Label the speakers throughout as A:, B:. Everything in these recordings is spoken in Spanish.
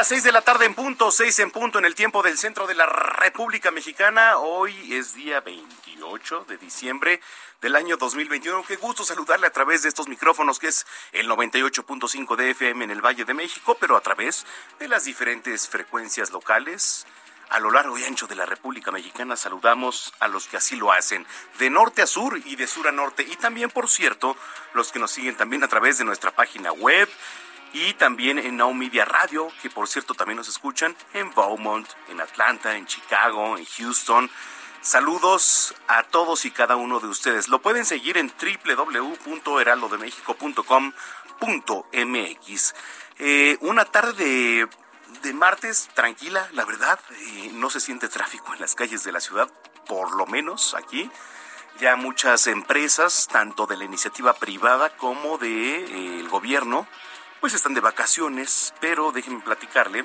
A: las seis de la tarde en punto, seis en punto en el tiempo del centro de la República Mexicana. Hoy es día 28 de diciembre del año 2021. Qué gusto saludarle a través de estos micrófonos que es el 98.5 de FM en el Valle de México, pero a través de las diferentes frecuencias locales. A lo largo y ancho de la República Mexicana saludamos a los que así lo hacen, de norte a sur y de sur a norte. Y también, por cierto, los que nos siguen también a través de nuestra página web, y también en Now Media Radio, que por cierto también nos escuchan en Beaumont, en Atlanta, en Chicago, en Houston. Saludos a todos y cada uno de ustedes. Lo pueden seguir en www.heraldodemexico.com.mx. Eh, una tarde de, martes tranquila, la verdad. Eh, no se siente tráfico en las calles de la ciudad, por lo menos aquí. Ya muchas empresas, tanto de la iniciativa privada como del de, eh, gobierno, pues están de vacaciones, pero déjenme platicarle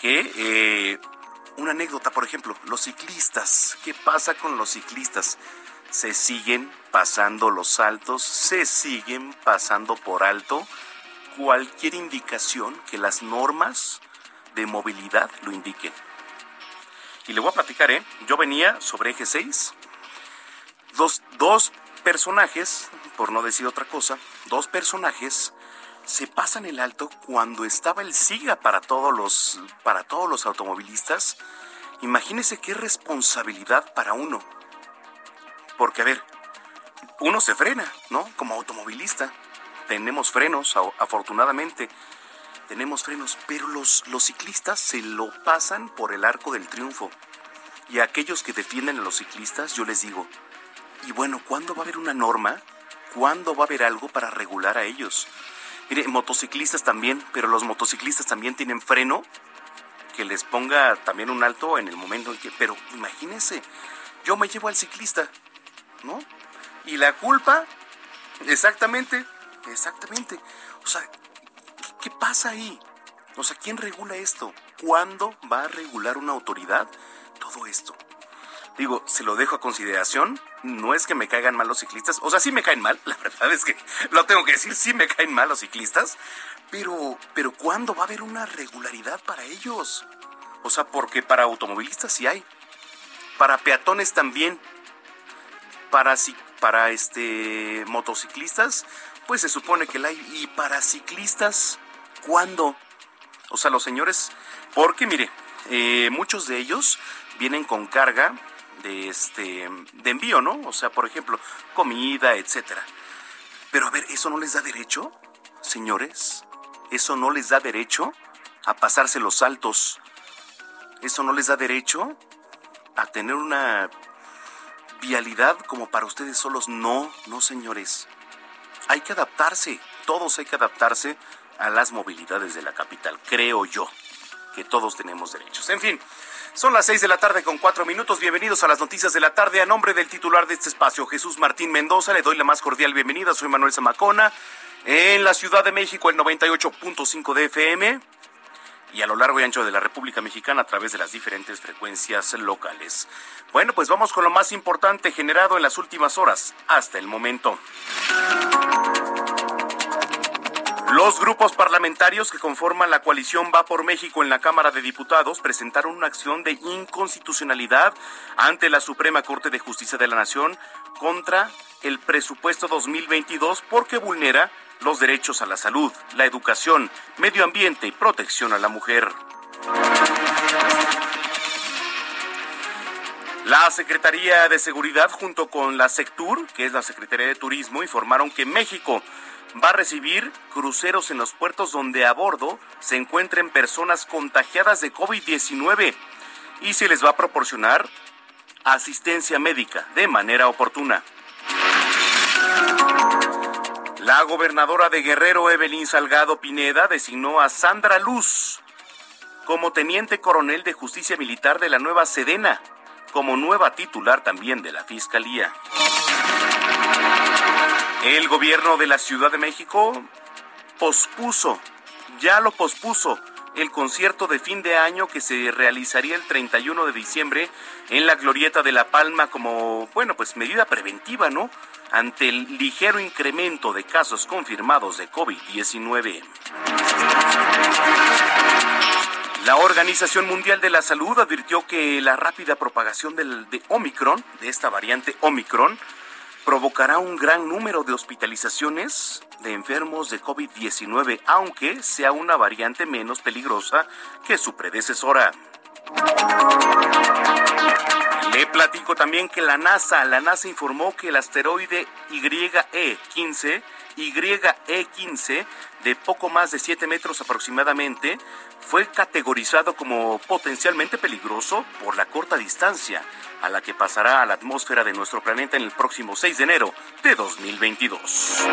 A: que eh, una anécdota, por ejemplo, los ciclistas, ¿qué pasa con los ciclistas? Se siguen pasando los saltos, se siguen pasando por alto cualquier indicación que las normas de movilidad lo indiquen. Y le voy a platicar, ¿eh? Yo venía sobre eje 6, dos, dos personajes, por no decir otra cosa, dos personajes se pasan el alto cuando estaba el SIGA para todos los, para todos los automovilistas. Imagínese qué responsabilidad para uno. Porque, a ver, uno se frena, ¿no? Como automovilista. Tenemos frenos, afortunadamente. Tenemos frenos, pero los, los ciclistas se lo pasan por el arco del triunfo. Y a aquellos que defienden a los ciclistas, yo les digo, y bueno, ¿cuándo va a haber una norma? ¿Cuándo va a haber algo para regular a ellos? Mire, motociclistas también, pero los motociclistas también tienen freno que les ponga también un alto en el momento en que... Pero imagínense, yo me llevo al ciclista, ¿no? Y la culpa, exactamente, exactamente. O sea, ¿qué, qué pasa ahí? O sea, ¿quién regula esto? ¿Cuándo va a regular una autoridad todo esto? Digo, se lo dejo a consideración. No es que me caigan mal los ciclistas. O sea, sí me caen mal. La verdad es que lo tengo que decir, sí me caen mal los ciclistas. Pero, pero ¿cuándo va a haber una regularidad para ellos? O sea, porque para automovilistas sí hay. Para peatones también. Para, para este, motociclistas, pues se supone que la hay. Y para ciclistas, ¿cuándo? O sea, los señores, porque mire, eh, muchos de ellos vienen con carga de este de envío, ¿no? O sea, por ejemplo, comida, etcétera. Pero a ver, ¿eso no les da derecho, señores? ¿Eso no les da derecho a pasarse los saltos? ¿Eso no les da derecho a tener una vialidad como para ustedes solos? No, no, señores. Hay que adaptarse, todos hay que adaptarse a las movilidades de la capital, creo yo, que todos tenemos derechos. En fin, son las seis de la tarde con cuatro minutos. Bienvenidos a las noticias de la tarde. A nombre del titular de este espacio, Jesús Martín Mendoza, le doy la más cordial bienvenida. Soy Manuel Zamacona. En la Ciudad de México, el 98.5 de FM. Y a lo largo y ancho de la República Mexicana a través de las diferentes frecuencias locales. Bueno, pues vamos con lo más importante generado en las últimas horas hasta el momento. Los grupos parlamentarios que conforman la coalición Va por México en la Cámara de Diputados presentaron una acción de inconstitucionalidad ante la Suprema Corte de Justicia de la Nación contra el presupuesto 2022 porque vulnera los derechos a la salud, la educación, medio ambiente y protección a la mujer. La Secretaría de Seguridad junto con la SECTUR, que es la Secretaría de Turismo, informaron que México va a recibir cruceros en los puertos donde a bordo se encuentren personas contagiadas de COVID-19 y se les va a proporcionar asistencia médica de manera oportuna. La gobernadora de Guerrero, Evelyn Salgado Pineda, designó a Sandra Luz como teniente coronel de justicia militar de la nueva Sedena, como nueva titular también de la Fiscalía. El gobierno de la Ciudad de México pospuso, ya lo pospuso, el concierto de fin de año que se realizaría el 31 de diciembre en la Glorieta de La Palma como, bueno, pues medida preventiva, ¿no? Ante el ligero incremento de casos confirmados de COVID-19. La Organización Mundial de la Salud advirtió que la rápida propagación del, de Omicron, de esta variante Omicron, provocará un gran número de hospitalizaciones de enfermos de COVID-19, aunque sea una variante menos peligrosa que su predecesora. Le platico también que la NASA, la NASA informó que el asteroide YE15, YE15, de poco más de 7 metros aproximadamente, fue categorizado como potencialmente peligroso por la corta distancia a la que pasará a la atmósfera de nuestro planeta en el próximo 6 de enero de 2022.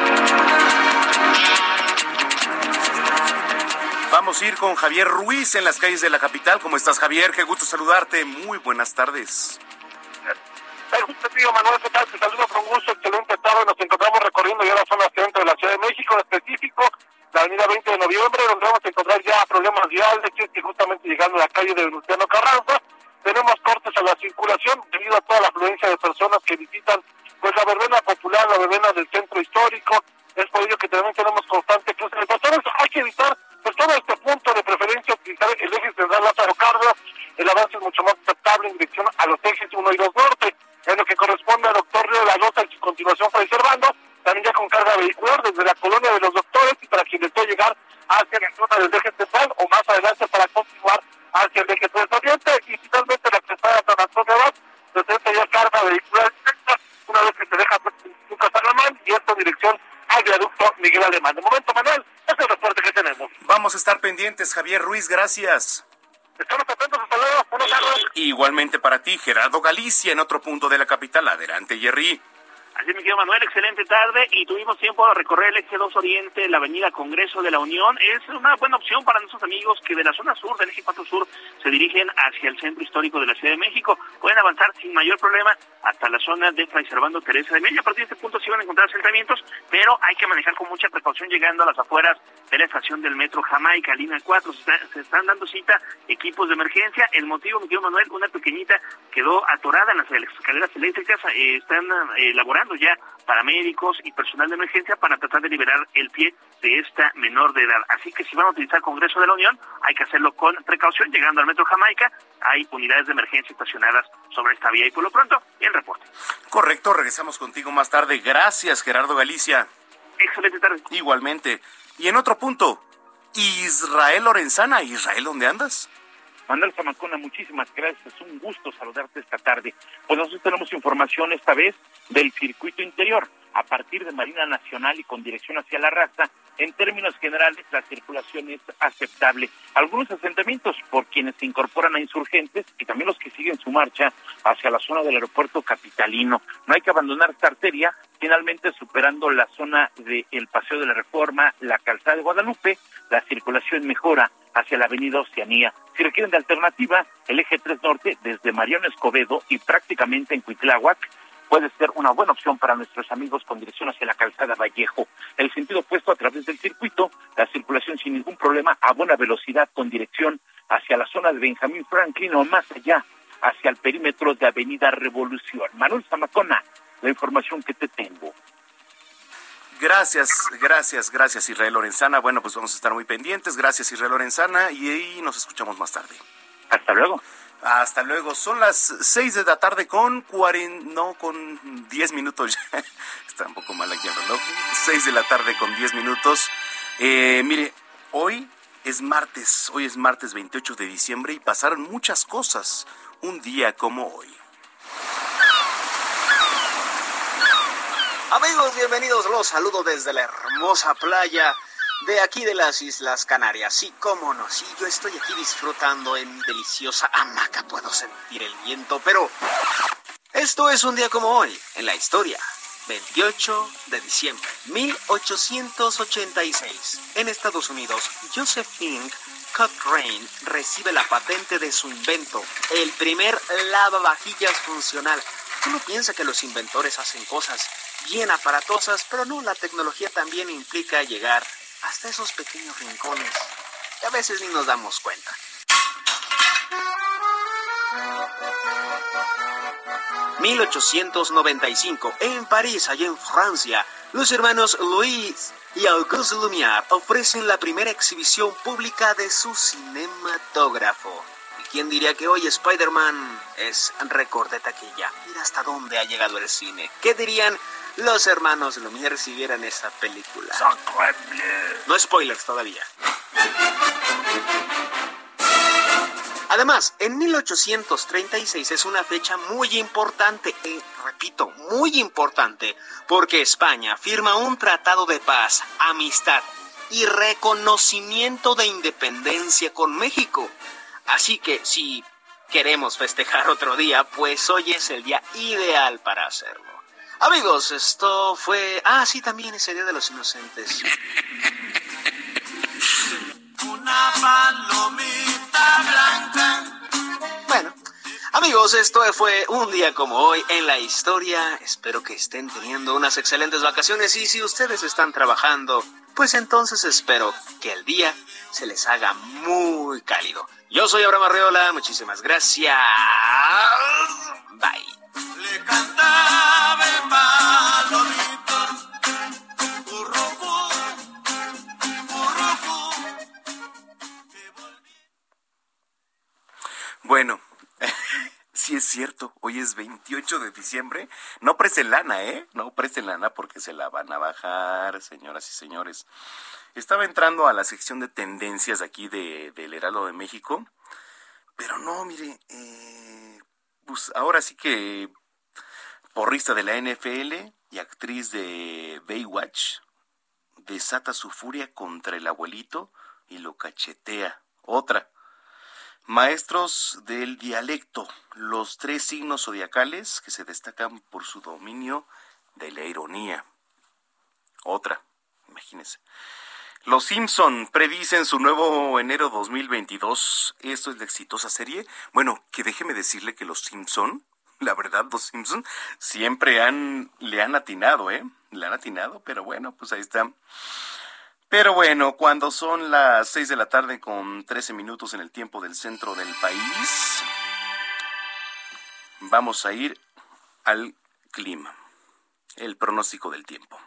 A: Vamos a ir con Javier Ruiz en las calles de la capital. ¿Cómo estás, Javier? Qué gusto saludarte. Muy buenas tardes.
B: Manuel, ¿qué tal? Te saludo con gusto, excelente tarde. Nos encontramos recorriendo ya la zona centro de la Ciudad de México, en específico la avenida 20 de noviembre, donde vamos a encontrar ya problemas viales, que justamente llegando a la calle de Venustiano Carranza, tenemos cortes a la circulación debido a toda la afluencia de personas que visitan pues la verbena popular, la verbena del centro histórico. Es por ello que también tenemos constante cruce de personas. Hay que evitar pues todo este punto de preferencia utilizar el eje central Lázaro Cárdenas. El avance es mucho más aceptable en dirección a los ejes 1 y 2 norte. En lo que corresponde al doctor Río de la Nota en su continuación preservando, también ya con carga vehicular desde la colonia de los doctores y para quien desee llegar hacia la zona del eje central o más adelante para continuar hacia el eje 3 oriente y finalmente la cruzada San Antonio Abad presenta ya carga vehicular una vez que se deja Lucas Alemán y esta dirección al viaducto Miguel Alemán. De momento, Manuel, es el reporte que tenemos.
A: Vamos a estar pendientes, Javier Ruiz, gracias.
B: Estamos atentos, hasta luego, tardes.
A: Igualmente para ti, Gerardo Galicia, en otro punto de la capital. Adelante, Jerry.
C: Así me quedo Manuel, excelente tarde y tuvimos tiempo de recorrer el eje 2 Oriente, la avenida Congreso de la Unión. Es una buena opción para nuestros amigos que de la zona sur, del eje 4 sur, se dirigen hacia el centro histórico de la Ciudad de México. Pueden avanzar sin mayor problema hasta la zona de Fray Servando Teresa de Media. A partir de este punto sí van a encontrar asentamientos, pero hay que manejar con mucha precaución llegando a las afueras de la estación del metro Jamaica, línea 4. Se, están dando cita equipos de emergencia. El motivo, mi querido Manuel, una pequeñita quedó atorada en las escaleras eléctricas. Eh, están eh, elaborando ya paramédicos y personal de emergencia para tratar de liberar el pie de esta menor de edad. Así que si van a utilizar Congreso de la Unión, hay que hacerlo con precaución. Llegando al Metro Jamaica, hay unidades de emergencia estacionadas sobre esta vía. Y por lo pronto, el reporte.
A: Correcto, regresamos contigo más tarde. Gracias, Gerardo Galicia.
C: Excelente tarde.
A: Igualmente. Y en otro punto, Israel Lorenzana. Israel, ¿dónde andas?
D: Manuel Zamacona, muchísimas gracias. Es un gusto saludarte esta tarde. Pues nosotros tenemos información esta vez del circuito interior a partir de Marina Nacional y con dirección hacia la raza. En términos generales, la circulación es aceptable. Algunos asentamientos por quienes se incorporan a insurgentes y también los que siguen su marcha hacia la zona del aeropuerto capitalino. No hay que abandonar esta arteria, finalmente superando la zona del Paseo de la Reforma, la Calzada de Guadalupe, la circulación mejora hacia la avenida Oceanía. Si requieren de alternativa, el eje 3 Norte desde Mariano Escobedo y prácticamente en Cuitláhuac puede ser una buena opción para nuestros amigos con dirección hacia la calzada Vallejo. El sentido opuesto a través del circuito, la circulación sin ningún problema a buena velocidad con dirección hacia la zona de Benjamín Franklin o más allá, hacia el perímetro de Avenida Revolución. Manuel Zamacona, la información que te tengo.
A: Gracias, gracias, gracias Israel Lorenzana. Bueno, pues vamos a estar muy pendientes. Gracias Israel Lorenzana y nos escuchamos más tarde.
D: Hasta luego.
A: Hasta luego. Son las seis de la tarde con cuarenta, no, con diez minutos ya. Está un poco mal aquí el reloj. Seis de la tarde con diez minutos. Eh, mire, hoy es martes, hoy es martes 28 de diciembre y pasaron muchas cosas un día como hoy.
E: Amigos, bienvenidos. Los saludo desde la hermosa playa de aquí de las Islas Canarias. Sí, cómo no, sí, yo estoy aquí disfrutando en deliciosa hamaca. Puedo sentir el viento, pero esto es un día como hoy en la historia. 28 de diciembre 1886. En Estados Unidos, Josephine Cochrane recibe la patente de su invento, el primer lavavajillas funcional. Uno piensa que los inventores hacen cosas bien aparatosas, pero no, la tecnología también implica llegar hasta esos pequeños rincones que a veces ni nos damos cuenta. 1895, en París, allá en Francia, los hermanos Louis y Auguste Lumière ofrecen la primera exhibición pública de su cinematógrafo. ¿Y quién diría que hoy Spider-Man es récord de taquilla? Mira hasta dónde ha llegado el cine. ¿Qué dirían los hermanos Lumière si vieran esa película? No spoilers todavía. Además, en 1836 es una fecha muy importante, y repito, muy importante, porque España firma un tratado de paz, amistad y reconocimiento de independencia con México. Así que si queremos festejar otro día, pues hoy es el día ideal para hacerlo. Amigos, esto fue... Ah, sí, también ese Día de los Inocentes. Una palomita blanca. Bueno, amigos, esto fue un día como hoy en la historia. Espero que estén teniendo unas excelentes vacaciones y si ustedes están trabajando, pues entonces espero que el día se les haga muy cálido. Yo soy Abraham Arreola, muchísimas gracias. Bye. Le cantaba el palomito.
A: Bueno, sí es cierto, hoy es 28 de diciembre. No presten lana, ¿eh? No presten lana porque se la van a bajar, señoras y señores. Estaba entrando a la sección de tendencias aquí de, del Heraldo de México, pero no, mire, eh, pues ahora sí que porrista de la NFL y actriz de Baywatch desata su furia contra el abuelito y lo cachetea. Otra. Maestros del dialecto, los tres signos zodiacales que se destacan por su dominio de la ironía. Otra, imagínense. Los Simpson predicen su nuevo enero 2022. Esto es la exitosa serie. Bueno, que déjeme decirle que los Simpson, la verdad, los Simpson siempre han le han atinado, ¿eh? Le han atinado, pero bueno, pues ahí está. Pero bueno, cuando son las 6 de la tarde con 13 minutos en el tiempo del centro del país, vamos a ir al clima, el pronóstico del tiempo.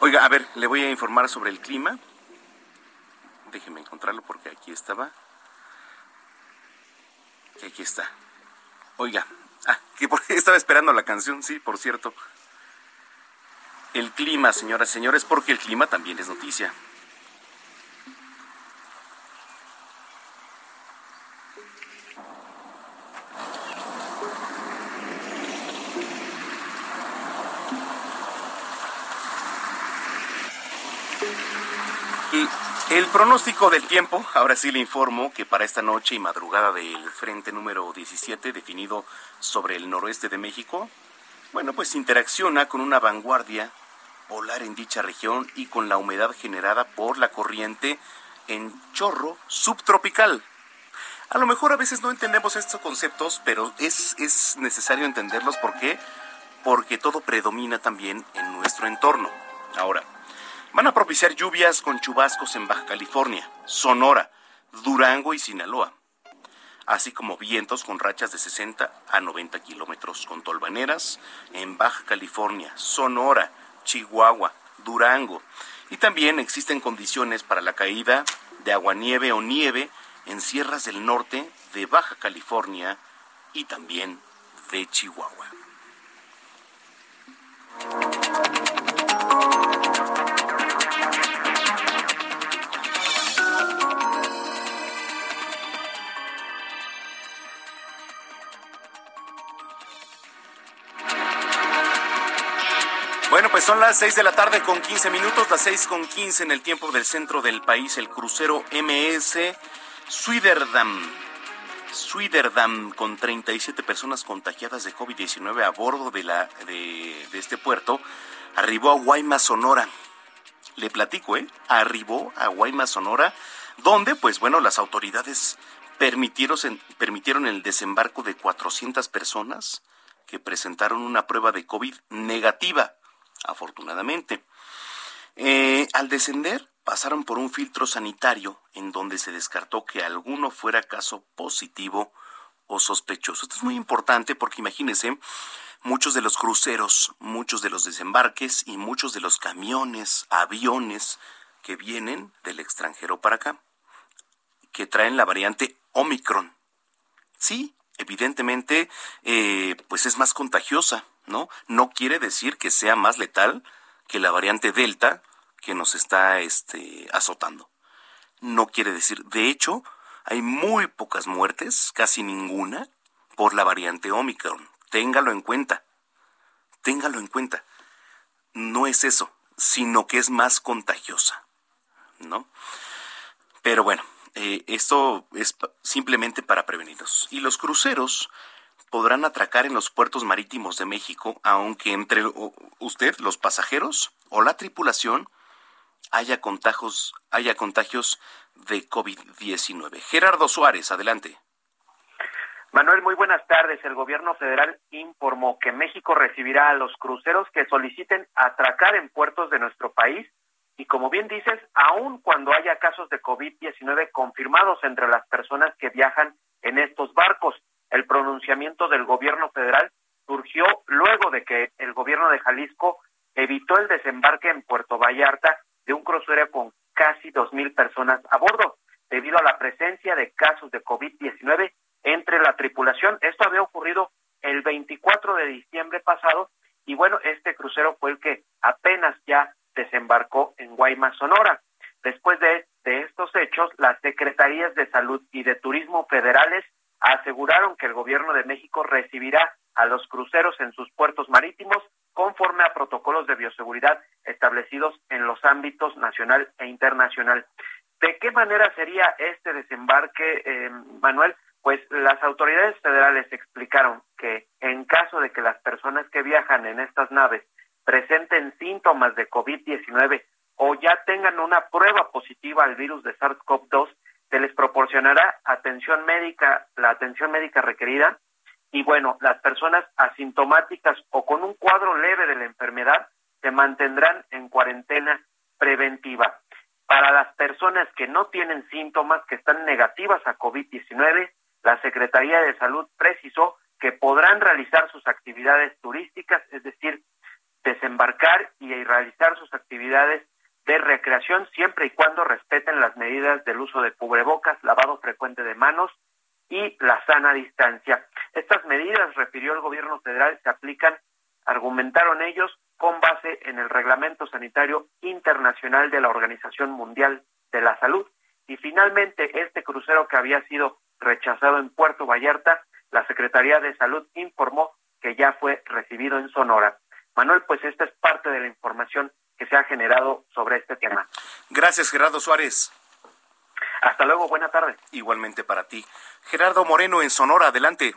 A: Oiga, a ver, le voy a informar sobre el clima. Déjeme encontrarlo porque aquí estaba. Aquí está. Oiga, ah, que estaba esperando la canción, sí, por cierto. El clima, señoras y señores, porque el clima también es noticia. El pronóstico del tiempo, ahora sí le informo que para esta noche y madrugada del frente número 17 definido sobre el noroeste de México, bueno, pues interacciona con una vanguardia polar en dicha región y con la humedad generada por la corriente en chorro subtropical. A lo mejor a veces no entendemos estos conceptos, pero es, es necesario entenderlos. ¿Por qué? Porque todo predomina también en nuestro entorno. Ahora, Van a propiciar lluvias con chubascos en Baja California, Sonora, Durango y Sinaloa, así como vientos con rachas de 60 a 90 kilómetros con tolvaneras en Baja California, Sonora, Chihuahua, Durango. Y también existen condiciones para la caída de aguanieve o nieve en sierras del norte de Baja California y también de Chihuahua. Pues son las 6 de la tarde con 15 minutos, las 6 con 15 en el tiempo del centro del país, el crucero MS Swiderdam. Swiderdam, con 37 personas contagiadas de COVID-19 a bordo de, la, de, este puerto, arribó a Guaymas, Sonora. Le platico, ¿eh? Arribó a Guaymas, Sonora, donde, pues bueno, las autoridades permitieron, permitieron el desembarco de 400 personas que presentaron una prueba de COVID negativa afortunadamente. Eh, al descender, pasaron por un filtro sanitario en donde se descartó que alguno fuera caso positivo o sospechoso. Esto es muy importante porque imagínense, muchos de los cruceros, muchos de los desembarques y muchos de los camiones, aviones que vienen del extranjero para acá, que traen la variante Omicron. Sí, evidentemente, eh, pues es más contagiosa, ¿no? No quiere decir que sea más letal que la variante Delta que nos está este, azotando. No quiere decir, de hecho, hay muy pocas muertes, casi ninguna, por la variante Omicron. Téngalo en cuenta. Téngalo en cuenta. No es eso, sino que es más contagiosa, ¿no? Pero bueno, eh, esto es simplemente para prevenirnos. Y los cruceros podrán atracar en los puertos marítimos de México, aunque entre usted, los pasajeros o la tripulación haya contagios, haya contagios de COVID-19. Gerardo Suárez, adelante.
F: Manuel, muy buenas tardes. El gobierno federal informó que México recibirá a los cruceros que soliciten atracar en puertos de nuestro país y como bien dices, aun cuando haya casos de COVID-19 confirmados entre las personas que viajan en estos barcos. El pronunciamiento del gobierno federal surgió luego de que el gobierno de Jalisco evitó el desembarque en Puerto Vallarta de un crucero con casi dos mil personas a bordo, debido a la presencia de casos de COVID-19 entre la tripulación. Esto había ocurrido el 24 de diciembre pasado y bueno, este crucero fue el que apenas ya desembarcó en Guaymas, Sonora. Después de, de estos hechos, las Secretarías de Salud y de Turismo federales aseguraron que el gobierno de México recibirá a los cruceros en sus puertos marítimos conforme a protocolos de bioseguridad establecidos en los ámbitos nacional e internacional. ¿De qué manera sería este desembarque, eh, Manuel? Pues las autoridades federales explicaron que en caso de que las personas que viajan en estas naves presenten síntomas de COVID-19 o ya tengan una prueba positiva al virus de SARS-CoV-2, se les proporcionará atención médica, la atención médica requerida, y bueno, las personas asintomáticas o con un cuadro leve de la enfermedad se mantendrán en cuarentena preventiva. Para las personas que no tienen síntomas, que están negativas a COVID-19, la Secretaría de Salud precisó que podrán realizar sus actividades turísticas, es decir, desembarcar y realizar sus actividades de recreación siempre y cuando respeten las medidas del uso de cubrebocas, lavado frecuente de manos y la sana distancia. Estas medidas, refirió el gobierno federal, se aplican, argumentaron ellos, con base en el Reglamento Sanitario Internacional de la Organización Mundial de la Salud. Y finalmente, este crucero que había sido rechazado en Puerto Vallarta, la Secretaría de Salud informó que ya fue recibido en Sonora. Manuel, pues esta es parte de la información que se ha generado sobre este tema.
A: Gracias, Gerardo Suárez.
F: Hasta luego, buena tarde.
A: Igualmente para ti. Gerardo Moreno en Sonora, adelante.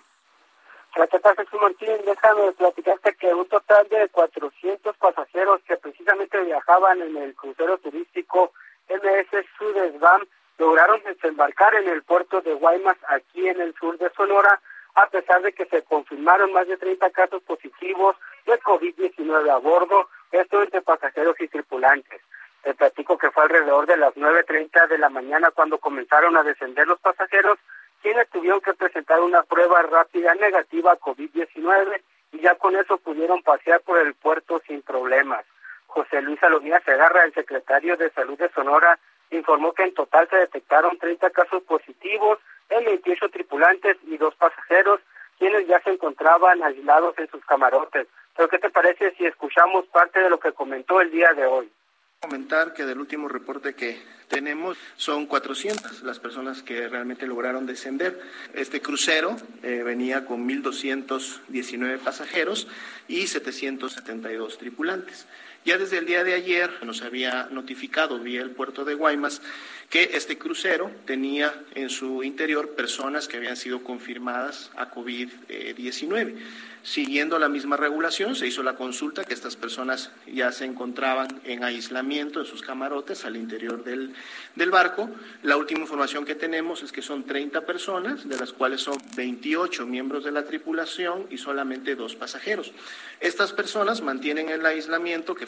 G: Hola, ¿qué tal, Jesús Martín? Déjame platicarte que un total de 400 pasajeros que precisamente viajaban en el crucero turístico MS Sudesbam lograron desembarcar en el puerto de Guaymas, aquí en el sur de Sonora, a pesar de que se confirmaron más de 30 casos positivos de COVID-19 a bordo, esto entre pasajeros y tripulantes. Te platico que fue alrededor de las 9.30 de la mañana cuando comenzaron a descender los pasajeros, quienes tuvieron que presentar una prueba rápida negativa COVID-19 y ya con eso pudieron pasear por el puerto sin problemas. José Luis Salomía Segarra, el secretario de Salud de Sonora, informó que en total se detectaron 30 casos positivos en 28 tripulantes y dos pasajeros, quienes ya se encontraban aislados en sus camarotes. Pero ¿qué te parece si escuchamos parte de lo que comentó el día de hoy?
H: Comentar que del último reporte que tenemos son 400 las personas que realmente lograron descender. Este crucero eh, venía con 1.219 pasajeros y 772 tripulantes. Ya desde el día de ayer nos había notificado vía el puerto de Guaymas que este crucero tenía en su interior personas que habían sido confirmadas a COVID-19. Siguiendo la misma regulación, se hizo la consulta que estas personas ya se encontraban en aislamiento en sus camarotes al interior del, del barco. La última información que tenemos es que son 30 personas, de las cuales son 28 miembros de la tripulación y solamente dos pasajeros. Estas personas mantienen el aislamiento que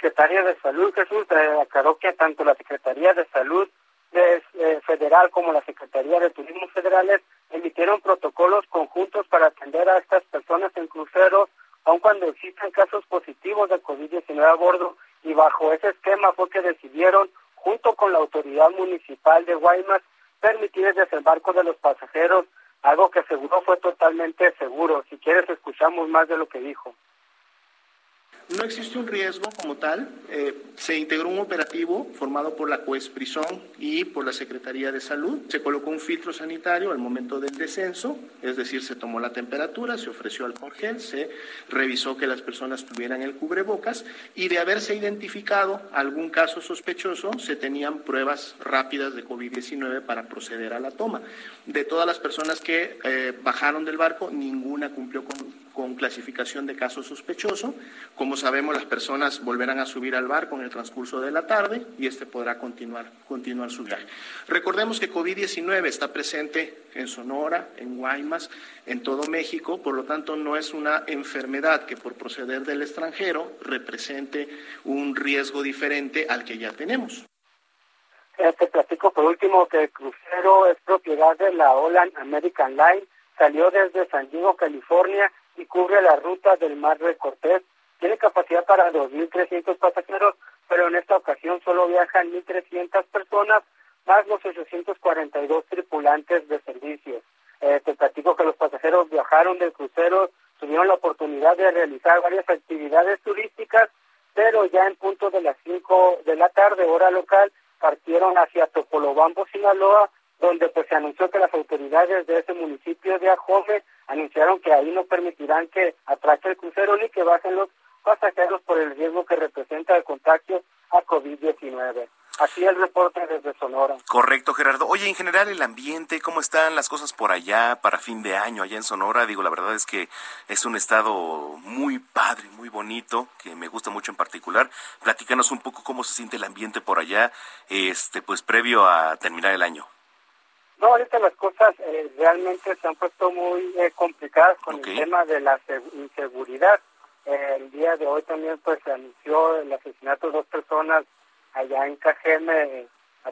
G: Secretaría de Salud, Jesús, eh, aclaró que tanto la Secretaría de Salud eh, Federal como la Secretaría de Turismo Federales emitieron protocolos conjuntos para atender a estas personas en cruceros, aun cuando existen casos positivos de COVID-19 a bordo, y bajo ese esquema fue que decidieron, junto con la autoridad municipal de Guaymas, permitir el desembarco de los pasajeros, algo que aseguró fue totalmente seguro. Si quieres, escuchamos más de lo que dijo.
H: No existe un riesgo como tal. Eh, se integró un operativo formado por la Coesprisón y por la Secretaría de Salud. Se colocó un filtro sanitario al momento del descenso, es decir, se tomó la temperatura, se ofreció alcohol gel, se revisó que las personas tuvieran el cubrebocas y de haberse identificado algún caso sospechoso, se tenían pruebas rápidas de COVID-19 para proceder a la toma. De todas las personas que eh, bajaron del barco, ninguna cumplió con, con clasificación de caso sospechoso. Como sabemos, las personas volverán a subir al barco en el transcurso de la tarde y este podrá continuar, continuar su viaje. Recordemos que COVID-19 está presente en Sonora, en Guaymas, en todo México, por lo tanto no es una enfermedad que por proceder del extranjero represente un riesgo diferente al que ya tenemos.
G: Te platico por último que el crucero es propiedad de la Holland American Line, salió desde San Diego, California y cubre la ruta del Mar de Cortés tiene capacidad para 2.300 pasajeros, pero en esta ocasión solo viajan 1.300 personas, más los 842 tripulantes de servicios. Eh, te platico que los pasajeros viajaron del crucero, tuvieron la oportunidad de realizar varias actividades turísticas, pero ya en punto de las 5 de la tarde, hora local, partieron hacia Topolobampo, Sinaloa, donde pues se anunció que las autoridades de ese municipio de Ajome anunciaron que ahí no permitirán que atraque el crucero ni que bajen los pasajeros por el riesgo que representa el contagio a COVID-19. Así el reporte desde Sonora.
A: Correcto, Gerardo. Oye, en general el ambiente, ¿cómo están las cosas por allá para fin de año, allá en Sonora? Digo, la verdad es que es un estado muy padre, muy bonito, que me gusta mucho en particular. Platícanos un poco cómo se siente el ambiente por allá, este, pues previo a terminar el año.
G: No, ahorita las cosas eh, realmente se han puesto muy eh, complicadas con el tema de la inseguridad. El día de hoy también pues se anunció el asesinato de dos personas allá en Cajeme,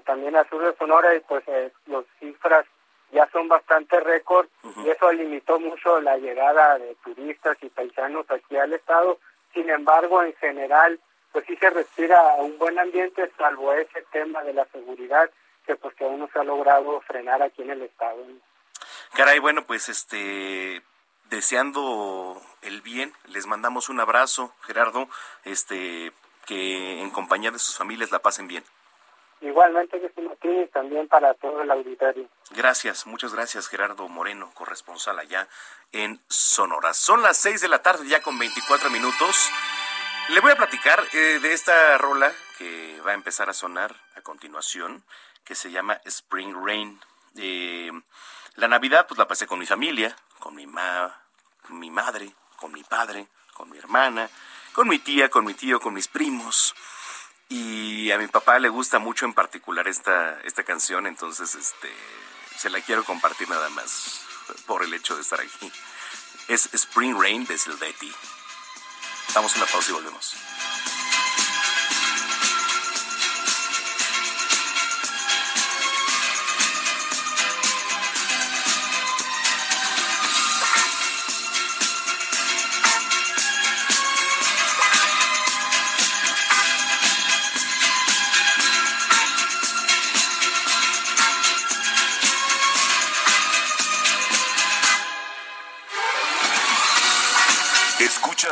G: también al sur de Sonora, y pues eh, las cifras ya son bastante récord y eso limitó mucho la llegada de turistas y paisanos aquí al estado. Sin embargo, en general, pues sí se respira un buen ambiente, salvo ese tema de la seguridad que pues que aún no se ha logrado frenar aquí en el estado.
A: Caray, bueno, pues este deseando el bien. Les mandamos un abrazo, Gerardo, este, que en compañía de sus familias la pasen bien.
G: Igualmente, Martín, y también para todo el auditorio.
A: Gracias, muchas gracias, Gerardo Moreno, corresponsal allá en Sonora. Son las seis de la tarde, ya con 24 minutos. Le voy a platicar eh, de esta rola que va a empezar a sonar a continuación, que se llama Spring Rain. Eh, la Navidad, pues la pasé con mi familia, con mi, ma, mi madre, con mi padre, con mi hermana, con mi tía, con mi tío, con mis primos. Y a mi papá le gusta mucho en particular esta, esta canción, entonces este, se la quiero compartir nada más por el hecho de estar aquí. Es Spring Rain de Silvetti. Damos una pausa y volvemos.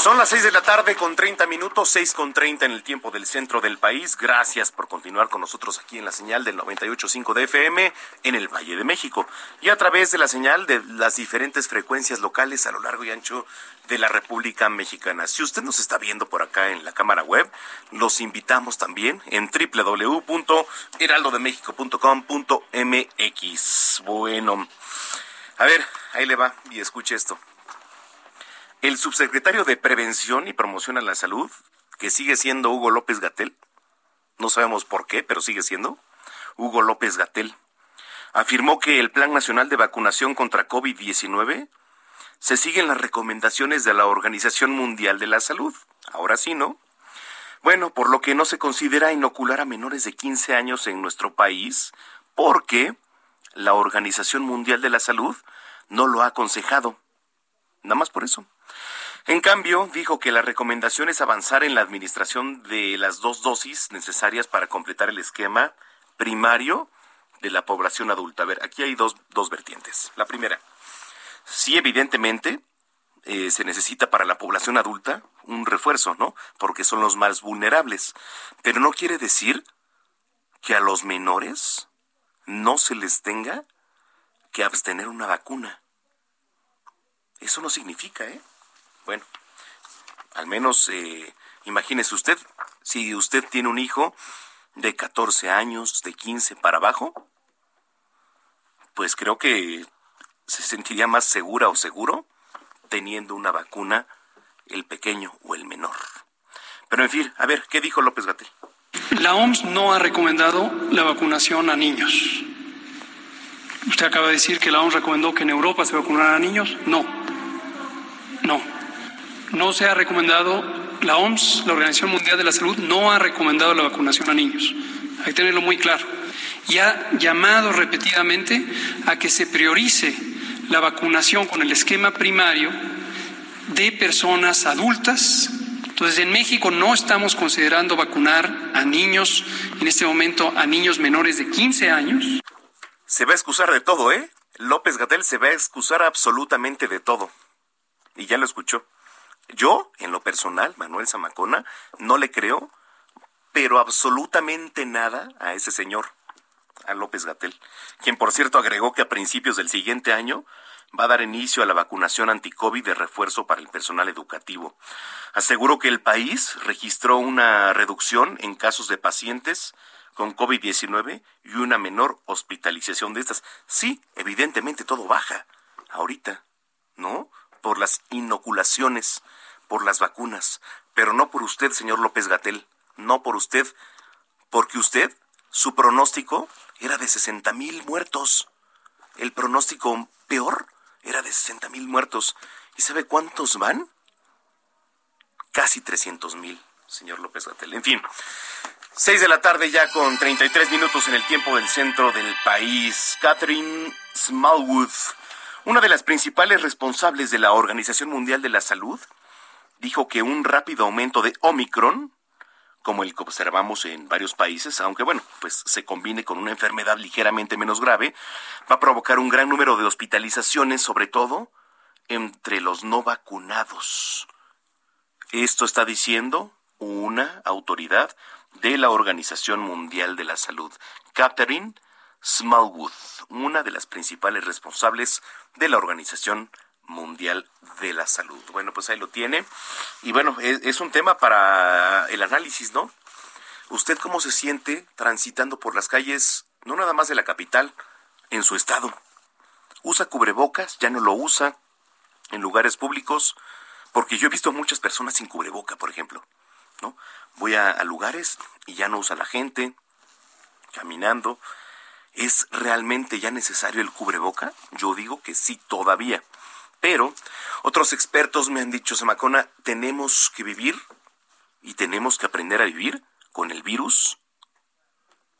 A: Son las 6 de la tarde con 30 minutos, 6 con 30 en el tiempo del centro del país. Gracias por continuar con nosotros aquí en la señal del 98.5 de FM en el Valle de México y a través de la señal de las diferentes frecuencias locales a lo largo y ancho de la República Mexicana. Si usted nos está viendo por acá en la cámara web, los invitamos también en www.heraldodemexico.com.mx. Bueno, a ver, ahí le va y escuche esto. El subsecretario de Prevención y Promoción a la Salud, que sigue siendo Hugo López Gatel, no sabemos por qué, pero sigue siendo Hugo López Gatel, afirmó que el Plan Nacional de Vacunación contra COVID-19 se siguen las recomendaciones de la Organización Mundial de la Salud. Ahora sí, ¿no? Bueno, por lo que no se considera inocular a menores de 15 años en nuestro país, porque la Organización Mundial de la Salud no lo ha aconsejado. Nada más por eso. En cambio, dijo que la recomendación es avanzar en la administración de las dos dosis necesarias para completar el esquema primario de la población adulta. A ver, aquí hay dos, dos vertientes. La primera, sí, evidentemente, eh, se necesita para la población adulta un refuerzo, ¿no? Porque son los más vulnerables. Pero no quiere decir que a los menores no se les tenga que abstener una vacuna. Eso no significa, ¿eh? Bueno, al menos eh, imagínese usted, si usted tiene un hijo de 14 años, de 15 para abajo, pues creo que se sentiría más segura o seguro teniendo una vacuna el pequeño o el menor. Pero en fin, a ver, ¿qué dijo López Gatel?
I: La OMS no ha recomendado la vacunación a niños. Usted acaba de decir que la OMS recomendó que en Europa se vacunaran a niños. No, no. No se ha recomendado, la OMS, la Organización Mundial de la Salud, no ha recomendado la vacunación a niños. Hay que tenerlo muy claro. Y ha llamado repetidamente a que se priorice la vacunación con el esquema primario de personas adultas. Entonces, en México no estamos considerando vacunar a niños, en este momento a niños menores de 15 años.
A: Se va a excusar de todo, ¿eh? López Gatel se va a excusar absolutamente de todo. Y ya lo escuchó. Yo, en lo personal, Manuel Zamacona, no le creo, pero absolutamente nada a ese señor, a López Gatel, quien por cierto agregó que a principios del siguiente año va a dar inicio a la vacunación anti-COVID de refuerzo para el personal educativo. Aseguró que el país registró una reducción en casos de pacientes con COVID-19 y una menor hospitalización de estas. Sí, evidentemente todo baja ahorita, ¿no? Por las inoculaciones por las vacunas, pero no por usted, señor López Gatel, no por usted, porque usted, su pronóstico era de 60 mil muertos. El pronóstico peor era de 60 mil muertos. ¿Y sabe cuántos van? Casi 300 mil, señor López Gatel. En fin, 6 de la tarde ya con 33 minutos en el tiempo del centro del país. Catherine Smallwood, una de las principales responsables de la Organización Mundial de la Salud, dijo que un rápido aumento de Omicron, como el que observamos en varios países, aunque bueno, pues se combine con una enfermedad ligeramente menos grave, va a provocar un gran número de hospitalizaciones, sobre todo entre los no vacunados. Esto está diciendo una autoridad de la Organización Mundial de la Salud, Catherine Smallwood, una de las principales responsables de la Organización Mundial de la Salud. Bueno, pues ahí lo tiene. Y bueno, es, un tema para el análisis, ¿no? ¿Usted cómo se siente transitando por las calles, no nada más de la capital, en su estado? ¿Usa cubrebocas? ¿Ya no lo usa en lugares públicos? Porque yo he visto muchas personas sin cubreboca, por ejemplo, ¿no? Voy a, a lugares y ya no usa la gente, caminando. ¿Es realmente ya necesario el cubreboca? Yo digo que sí, todavía. Pero otros expertos me han dicho, Samacona, tenemos que vivir y tenemos que aprender a vivir con el virus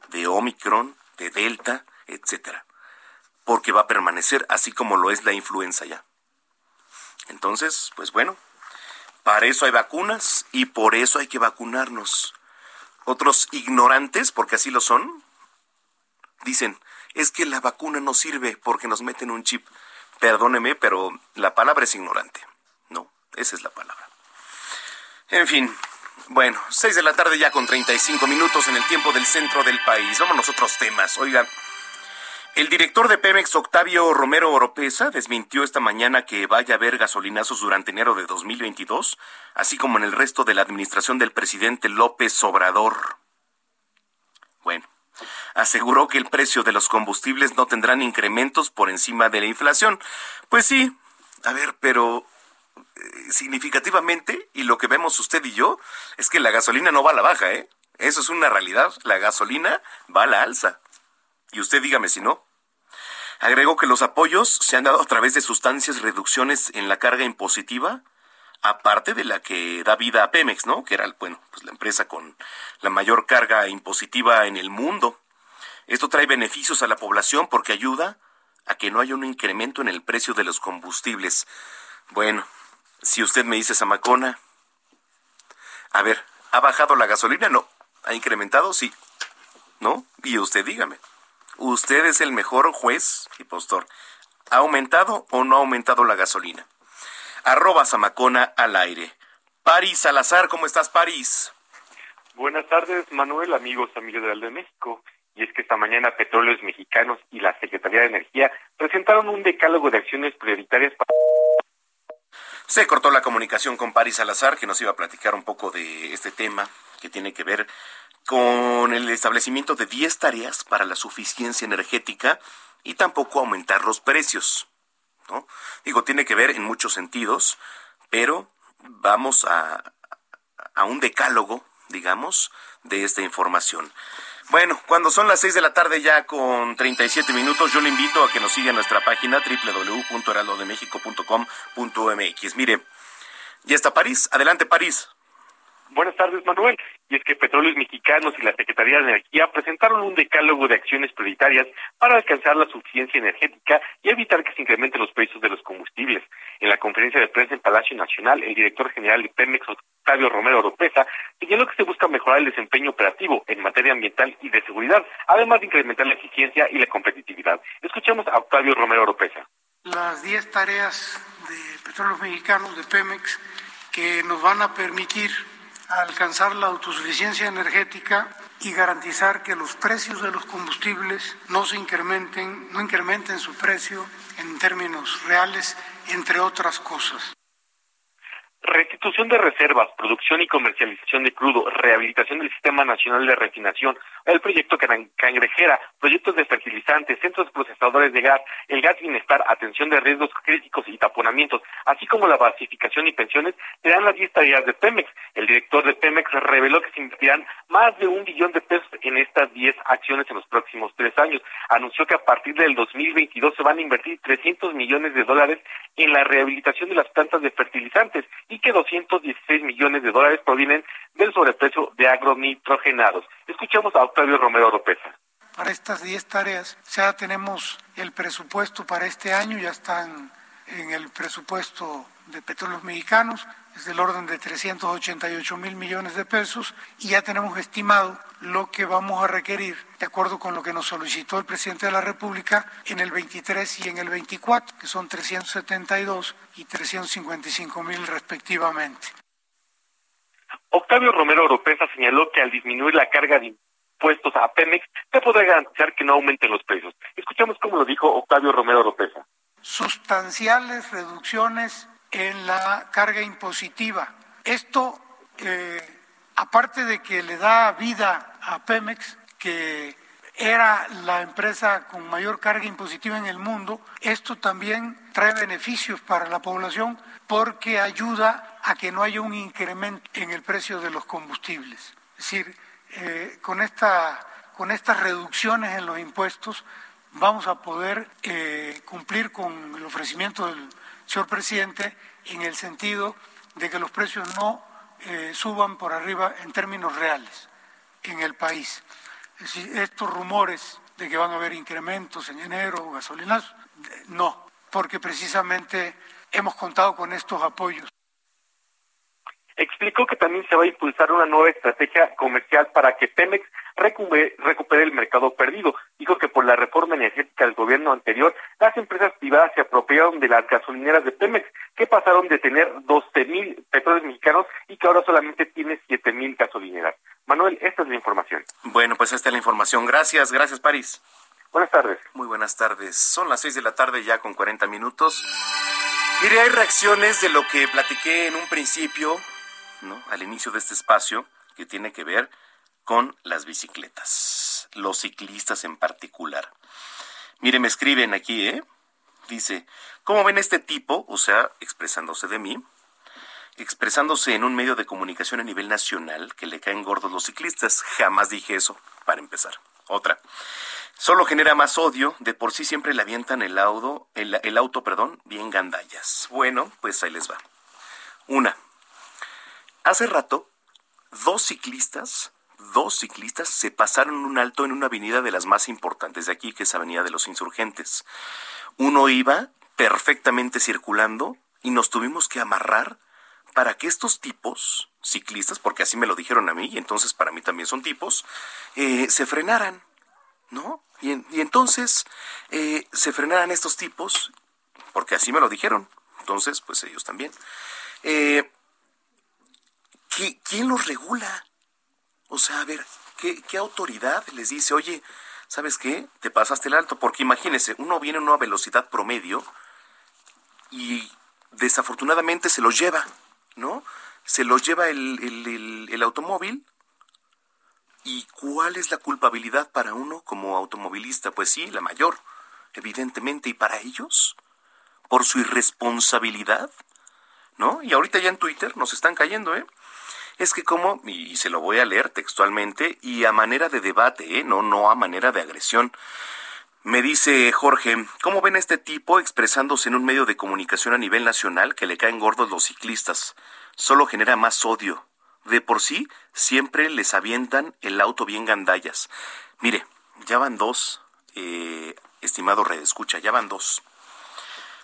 A: de Omicron, de Delta, etcétera. porque va a permanecer así como lo es la influenza ya. Entonces, pues bueno, para eso hay vacunas y por eso hay que vacunarnos. Otros ignorantes, porque así lo son, dicen, es que la vacuna no sirve porque nos meten un chip. Perdóneme, pero la palabra es ignorante. No, esa es la palabra. En fin, bueno, seis de la tarde ya con 35 minutos en el tiempo del centro del país. Vámonos a otros temas. Oiga, el director de Pemex, Octavio Romero Oropesa, desmintió esta mañana que vaya a haber gasolinazos durante enero de 2022, así como en el resto de la administración del presidente López Obrador. Bueno, aseguró que el precio de los combustibles no tendrán incrementos por encima de la inflación. Pues sí, a ver, pero eh, significativamente, y lo que vemos usted y yo, es que la gasolina no va a la baja, ¿eh? Eso es una realidad. La gasolina va a la alza. Y usted dígame si no. Agregó que los apoyos se han dado a través de sustancias reducciones en la carga impositiva, aparte de la que da vida a Pemex, ¿no? Que era, bueno, pues la empresa con la mayor carga impositiva en el mundo. Esto trae beneficios a la población porque ayuda a que no haya un incremento en el precio de los combustibles. Bueno, si usted me dice Zamacona, a ver, ¿ha bajado la gasolina? No. ¿Ha incrementado? Sí. ¿No? Y usted dígame. Usted es el mejor juez y postor. ¿Ha aumentado o no ha aumentado la gasolina? Arroba Zamacona al aire. París Salazar, ¿cómo estás, París?
J: Buenas tardes, Manuel, amigos, amigos del de México. Y es que esta mañana Petróleos Mexicanos y la Secretaría de Energía presentaron un decálogo de acciones prioritarias para...
A: Se cortó la comunicación con París Salazar, que nos iba a platicar un poco de este tema que tiene que ver con el establecimiento de 10 tareas para la suficiencia energética y tampoco aumentar los precios. Digo, tiene que ver en muchos sentidos, pero vamos a, a un decálogo, digamos, de esta información. Bueno, cuando son las 6 de la tarde ya con 37 minutos, yo le invito a que nos siga en nuestra página www.heraldodemexico.com.mx. Mire, ya está París. Adelante, París.
J: Buenas tardes, Manuel. Y es que Petróleos Mexicanos y la Secretaría de Energía presentaron un decálogo de acciones prioritarias para alcanzar la suficiencia energética y evitar que se incrementen los precios de los combustibles. En la conferencia de prensa en Palacio Nacional, el director general de Pemex, Octavio Romero Oropesa, señaló que se busca mejorar el desempeño operativo en materia ambiental y de seguridad, además de incrementar la eficiencia y la competitividad. Escuchemos a Octavio Romero Oropesa.
K: Las 10 tareas de Petróleos Mexicanos, de Pemex, que nos van a permitir alcanzar la autosuficiencia energética y garantizar que los precios de los combustibles no se incrementen, no incrementen su precio en términos reales, entre otras cosas.
J: Restitución de reservas, producción y comercialización de crudo, rehabilitación del Sistema Nacional de Refinación, el proyecto Cangrejera, proyectos de fertilizantes, centros procesadores de gas, el gas bienestar, atención de riesgos críticos y taponamientos, así como la basificación y pensiones, serán las 10 tareas de Pemex. El director de Pemex reveló que se invertirán más de un billón de pesos en estas 10 acciones en los próximos tres años. Anunció que a partir del 2022 se van a invertir 300 millones de dólares en la rehabilitación de las plantas de fertilizantes y que 216 millones de dólares provienen del sobreprecio de agronitrogenados. Escuchamos a Octavio Romero Oropesa.
K: Para estas 10 tareas ya tenemos el presupuesto para este año, ya están en el presupuesto de petróleos mexicanos, es del orden de 388 mil millones de pesos y ya tenemos estimado lo que vamos a requerir, de acuerdo con lo que nos solicitó el presidente de la República, en el 23 y en el 24, que son 372 y 355 mil respectivamente.
J: Octavio Romero Oropesa señaló que al disminuir la carga de impuestos a Pemex, se podrá garantizar que no aumenten los precios. Escuchamos cómo lo dijo Octavio Romero Oropesa.
K: Sustanciales reducciones en la carga impositiva. Esto, eh, aparte de que le da vida a Pemex, que era la empresa con mayor carga impositiva en el mundo, esto también trae beneficios para la población porque ayuda a que no haya un incremento en el precio de los combustibles. Es decir, eh, con, esta, con estas reducciones en los impuestos vamos a poder eh, cumplir con el ofrecimiento del señor presidente en el sentido de que los precios no eh, suban por arriba en términos reales en el país. estos rumores de que van a haber incrementos en enero o gasolinas, no, porque precisamente hemos contado con estos apoyos.
J: Explicó que también se va a impulsar una nueva estrategia comercial para que Pemex recupere, el mercado perdido. Dijo que por la reforma energética del gobierno anterior, las empresas privadas se apropiaron de las gasolineras de Pemex, que pasaron de tener 12 mil petróleos mexicanos y que ahora solamente tiene 7 mil gasolineras. Manuel, esta es la información.
A: Bueno, pues esta es la información. Gracias, gracias, París.
J: Buenas tardes.
A: Muy buenas tardes. Son las 6 de la tarde ya con 40 minutos. Mire, hay reacciones de lo que platiqué en un principio al inicio de este espacio que tiene que ver con las bicicletas, los ciclistas en particular. Mire, me escriben aquí, ¿eh? Dice, ¿cómo ven este tipo, o sea, expresándose de mí, expresándose en un medio de comunicación a nivel nacional que le caen gordos los ciclistas? Jamás dije eso, para empezar. Otra. Solo genera más odio, de por sí siempre le avientan el auto, el auto, perdón, bien gandallas. Bueno, pues ahí les va. Una, Hace rato, dos ciclistas, dos ciclistas se pasaron un alto en una avenida de las más importantes de aquí, que es Avenida de los Insurgentes. Uno iba perfectamente circulando y nos tuvimos que amarrar para que estos tipos, ciclistas, porque así me lo dijeron a mí, y entonces para mí también son tipos, eh, se frenaran, ¿no? Y, entonces eh, se frenaran estos tipos, porque así me lo dijeron, entonces pues ellos también. Eh, ¿quién los regula? O sea, a ver, ¿qué, autoridad les dice, oye, ¿sabes qué? Te pasaste el alto. Porque imagínese, uno viene a una velocidad promedio y desafortunadamente se los lleva, ¿no? Se los lleva el, el automóvil. ¿Y cuál es la culpabilidad para uno como automovilista? Pues sí, la mayor, evidentemente. ¿Y para ellos? ¿Por su irresponsabilidad? ¿No? Y ahorita ya en Twitter nos están cayendo, ¿eh? Es que como, y se lo voy a leer textualmente, y a manera de debate, ¿eh? no, no a manera de agresión. Me dice Jorge, ¿cómo ven a este tipo expresándose en un medio de comunicación a nivel nacional que le caen gordos los ciclistas? Solo genera más odio. De por sí, siempre les avientan el auto bien gandallas. Mire, ya van dos, eh, estimado Red Escucha, ya van dos.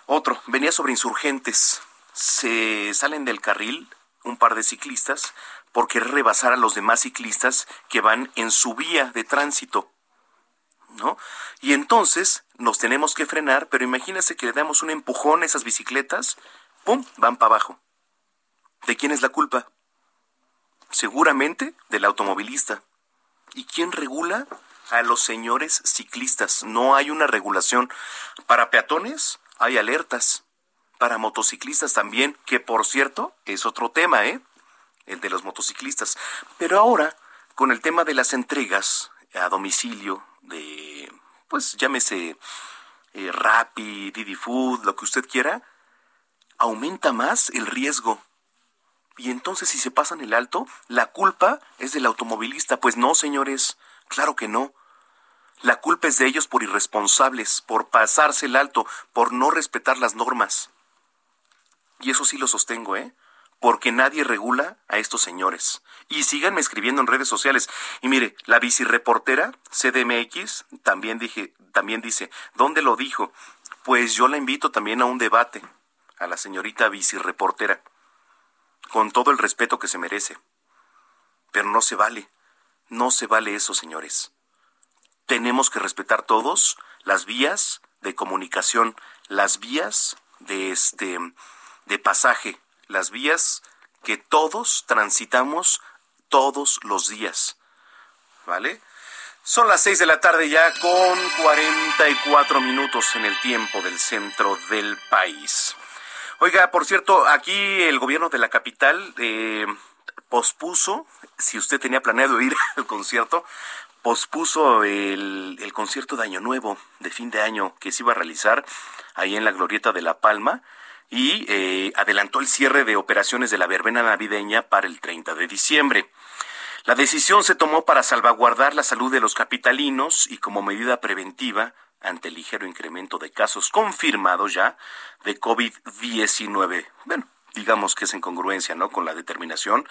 A: Otro, venía sobre insurgentes. Se salen del carril un par de ciclistas por querer rebasar a los demás ciclistas que van en su vía de tránsito. ¿No? Y entonces nos tenemos que frenar, pero imagínese que le damos un empujón a esas bicicletas, ¡pum! van para abajo. ¿De quién es la culpa? Seguramente del automovilista. ¿Y quién regula? A los señores ciclistas. No hay una regulación. Para peatones hay alertas para motociclistas también, que por cierto es otro tema, ¿eh? El de los motociclistas. Pero ahora, con el tema de las entregas a domicilio de, pues llámese eh, Rappi, Didi Food, lo que usted quiera, aumenta más el riesgo. Y entonces si se pasan el alto, la culpa es del automovilista. Pues no, señores, claro que no. La culpa es de ellos por irresponsables, por pasarse el alto, por no respetar las normas. Y eso sí lo sostengo, ¿eh? Porque nadie regula a estos señores. Y síganme escribiendo en redes sociales. Y mire, la vicereportera CDMX también dije, también dice, ¿dónde lo dijo? Pues yo la invito también a un debate a la señorita vicereportera. Con todo el respeto que se merece. Pero no se vale. No se vale eso, señores. Tenemos que respetar todos las vías de comunicación, las vías de este de pasaje, las vías que todos transitamos todos los días. ¿Vale? Son las seis de la tarde ya con 44 minutos en el tiempo del centro del país. Oiga, por cierto, aquí el gobierno de la capital eh, pospuso, si usted tenía planeado ir al concierto, pospuso el, el concierto de Año Nuevo, de fin de año, que se iba a realizar ahí en la Glorieta de La Palma y eh, adelantó el cierre de operaciones de la verbena navideña para el 30 de diciembre. La decisión se tomó para salvaguardar la salud de los capitalinos y como medida preventiva ante el ligero incremento de casos confirmados ya de COVID-19. Bueno, digamos que es en congruencia, ¿no? Con la determinación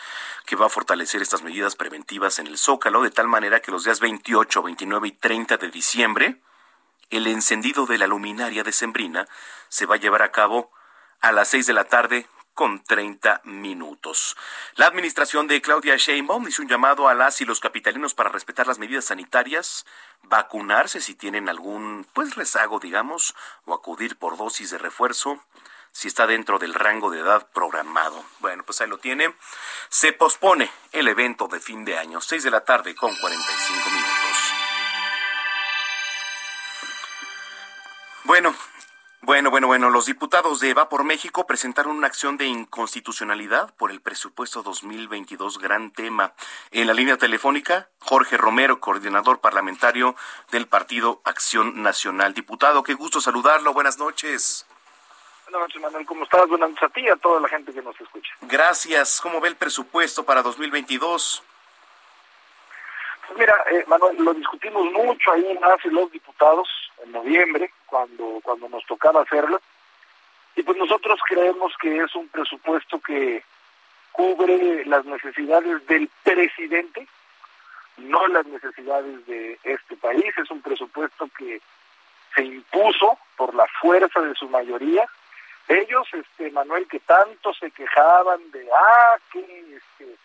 A: que va a fortalecer estas medidas preventivas en el Zócalo, de tal manera que los días 28, 29 y 30 de diciembre, el encendido de la luminaria de Sembrina se va a llevar a cabo a las 6 de la tarde con 30 minutos. La administración de Claudia Sheinbaum hizo un llamado a las y los capitalinos para respetar las medidas sanitarias, vacunarse si tienen algún pues rezago, digamos, o acudir por dosis de refuerzo si está dentro del rango de edad programado. Bueno, pues ahí lo tiene. Se pospone el evento de fin de año, 6 de la tarde con 45 minutos. Bueno, bueno, bueno, bueno, los diputados de Va por México presentaron una acción de inconstitucionalidad por el presupuesto 2022, gran tema. En la línea telefónica, Jorge Romero, coordinador parlamentario del Partido Acción Nacional. Diputado, qué gusto saludarlo, buenas noches.
L: Buenas noches, Manuel, ¿cómo estás? Buenas noches a ti y a toda la gente que nos escucha.
A: Gracias, ¿cómo ve el presupuesto para 2022?
L: Pues mira, eh, Manuel, lo discutimos mucho ahí más y los diputados noviembre, cuando, cuando nos tocaba hacerlo. Y pues nosotros creemos que es un presupuesto que cubre las necesidades del presidente, no las necesidades de este país. Es un presupuesto que se impuso por la fuerza de su mayoría. Ellos, este Manuel, que tanto se quejaban de, ah, que, este,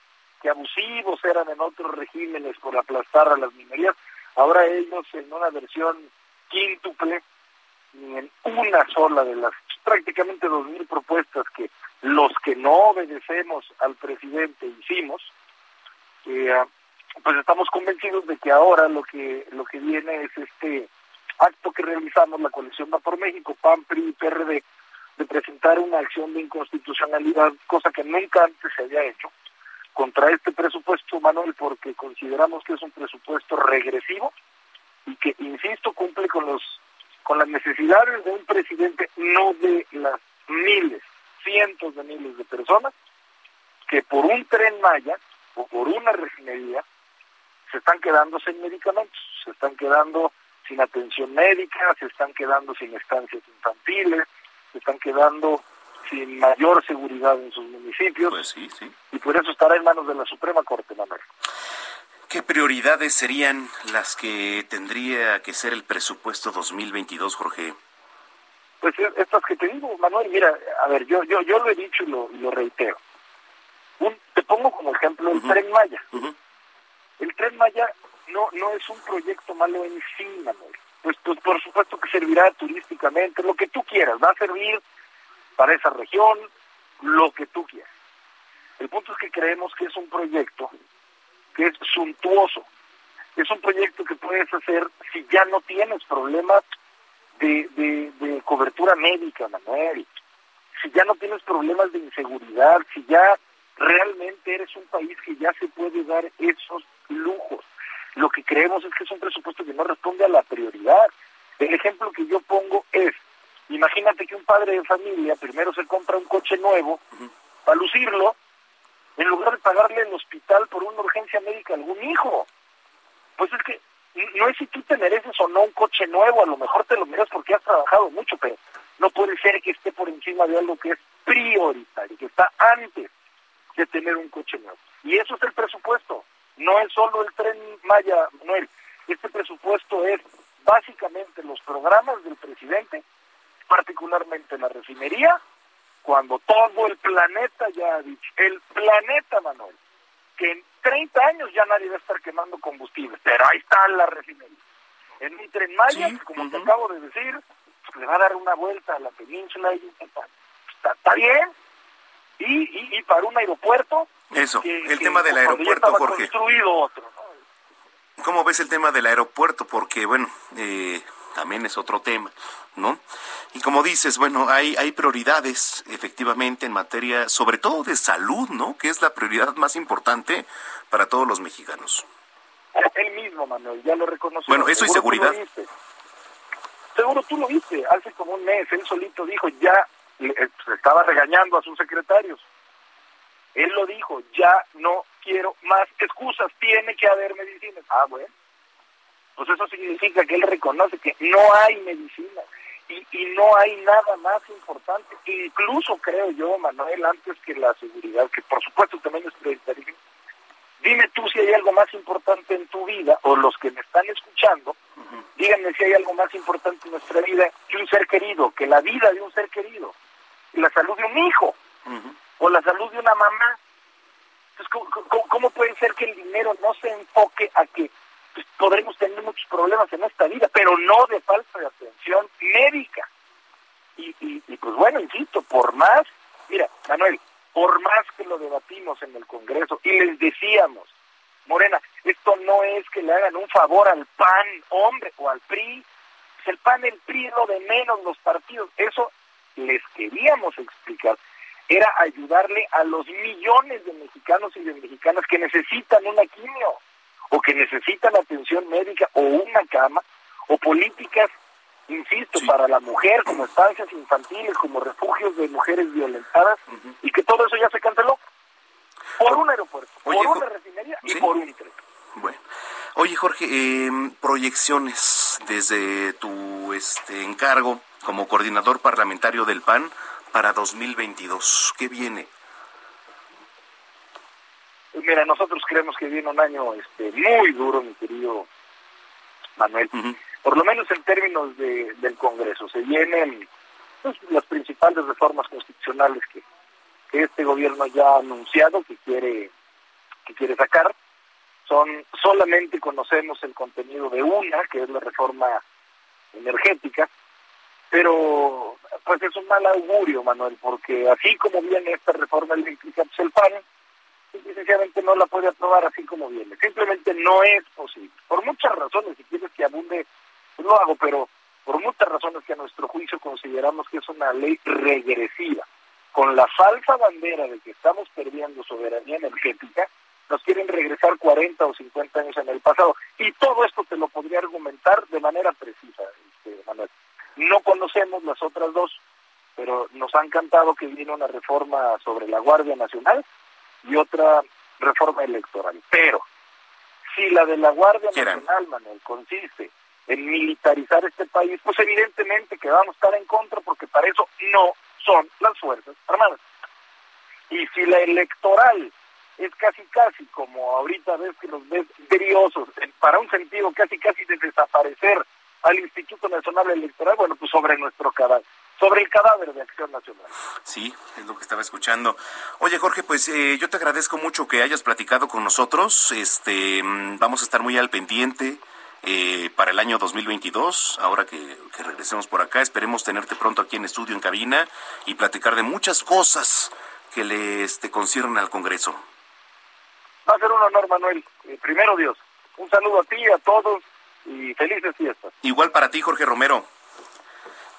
L: que abusivos eran en otros regímenes por aplastar a las minorías, ahora ellos en una versión quíntuple, ni en una sola de las prácticamente dos mil propuestas que los que no obedecemos al presidente hicimos, eh, pues estamos convencidos de que ahora lo que lo que viene es este acto que realizamos la coalición Va por México, PAN, PRI y PRD, de presentar una acción de inconstitucionalidad, cosa que nunca antes se había hecho, contra este presupuesto, Manuel, porque consideramos que es un presupuesto regresivo y que, insisto, cumple con los con las necesidades de un presidente, no de las miles, cientos de miles de personas que por un tren Maya o por una refinería se están quedando sin medicamentos, se están quedando sin atención médica, se están quedando sin estancias infantiles, se están quedando sin mayor seguridad en sus municipios.
A: Pues sí, sí.
L: Y por eso estará en manos de la Suprema Corte, Manuel.
A: ¿Qué prioridades serían las que tendría que ser el presupuesto 2022, Jorge?
L: Pues estas que te digo, Manuel, mira, a ver, yo yo yo lo he dicho y lo, lo reitero. Un, te pongo como ejemplo el Tren Maya. El Tren Maya no no es un proyecto malo en sí, Manuel. Pues, pues por supuesto que servirá turísticamente, lo que tú quieras, va a servir para esa región, lo que tú quieras. El punto es que creemos que es un proyecto que es suntuoso. Es un proyecto que puedes hacer si ya no tienes problemas de, de, cobertura médica, Manuel. Si ya no tienes problemas de inseguridad, si ya realmente eres un país que ya se puede dar esos lujos. Lo que creemos es que es un presupuesto que no responde a la prioridad. El ejemplo que yo pongo es, imagínate que un padre de familia primero se compra un coche nuevo para lucirlo en lugar de pagarle el hospital por una urgencia médica a algún hijo. Pues es que no es si tú te mereces o no un coche nuevo, a lo mejor te lo mereces porque has trabajado mucho, pero no puede ser que esté por encima de algo que es prioritario, que está antes de tener un coche nuevo. Y eso es el presupuesto, no es solo el tren Maya, Manuel. Este presupuesto es básicamente los programas del presidente, particularmente la refinería, cuando todo el planeta ya ha dicho, el planeta, Manuel, que en 30 años ya nadie va a estar quemando combustible, pero ahí está la refinería. En un tren Maya, como te acabo de decir, pues, le va a dar una vuelta a la península y está, está bien. Y, y, para un aeropuerto.
A: Eso, el tema del aeropuerto, Jorge.
L: construido otro,
A: ¿Cómo ves el tema del aeropuerto? Porque, bueno, eh, también es otro tema, ¿no? Y como dices, bueno, hay, hay prioridades efectivamente en materia, sobre todo de salud, ¿no? Que es la prioridad más importante para todos los mexicanos.
L: Él mismo, Manuel, ya lo reconoció.
A: Bueno, eso y seguridad.
L: Seguro tú lo viste, hace como un mes, él solito dijo, ya eh, se estaba regañando a sus secretarios. Él lo dijo, ya no quiero más excusas, tiene que haber medicinas. Ah, bueno pues eso significa que él reconoce que no hay medicina. Y, y no hay nada más importante, incluso creo yo, Manuel, antes que la seguridad, que por supuesto también es prioritario. Dime tú si hay algo más importante en tu vida, o los que me están escuchando, díganme si hay algo más importante en nuestra vida que un ser querido, que la vida de un ser querido, la salud de un hijo, o la salud de una mamá. Entonces, ¿cómo, cómo, puede ser que el dinero no se enfoque a que pues, podremos tener muchos problemas en esta vida, pero no de falta de atención médica? Y, y, y pues bueno, insisto, por más, mira, Manuel, por más que lo debatimos en el Congreso y les decíamos, Morena, esto no es que le hagan un favor al PAN, hombre, o al PRI. El PAN, el PRI lo de menos los partidos. Eso les queríamos explicar. Era ayudarle a los millones de mexicanos y de mexicanas que necesitan una quimio, o que necesitan atención médica, o una cama, o políticas, insisto, para la mujer, como estancias infantiles, como refugios de mujeres violentadas, y que todo eso ya se canceló por un aeropuerto, por una refinería y por un tren.
A: Bueno. Oye, Jorge, eh, proyecciones desde tu este encargo como coordinador parlamentario del PAN para 2022. ¿Qué viene?
L: Mira, nosotros creemos que viene un año este, muy duro, mi querido Manuel. Por lo menos en términos de, del Congreso. Se vienen pues, las principales reformas constitucionales que, que este gobierno ya ha anunciado que quiere que quiere sacar son solamente conocemos el contenido de una que es la reforma energética pero pues es un mal augurio Manuel porque así como viene esta reforma eléctrica pues el PAN sencillamente no la puede aprobar así como viene simplemente no es posible por muchas razones si quieres que abunde pues lo hago pero por muchas razones que a nuestro juicio consideramos que es una ley regresiva con la falsa bandera de que estamos perdiendo soberanía energética, nos quieren regresar 40 o 50 años en el pasado. Y todo esto te lo podría argumentar de manera precisa, este, Manuel. No conocemos las otras dos, pero nos han cantado que viene una reforma sobre la Guardia Nacional y otra reforma electoral. Pero si la de la Guardia Nacional, Manuel, consiste en militarizar este país, pues evidentemente que vamos a estar en contra porque para eso no son las Fuerzas Armadas. Y si la electoral es casi casi como ahorita ves que los ves briosos, para un sentido casi casi de desaparecer al Instituto Nacional Electoral, bueno, pues sobre nuestro cadáver, sobre el cadáver de Acción Nacional.
A: Sí, es lo que estaba escuchando. Oye, Jorge, pues eh, yo te agradezco mucho que hayas platicado con nosotros. Este, mm, vamos a estar muy al pendiente eh, para el año 2022, ahora que, que, regresemos por acá. Esperemos tenerte pronto aquí en estudio, en cabina, y platicar de muchas cosas que le este, conciernen al Congreso.
L: Va a ser un honor, Manuel. Eh, primero Dios. Un saludo a ti, a todos, y felices fiestas.
A: Igual para ti, Jorge Romero.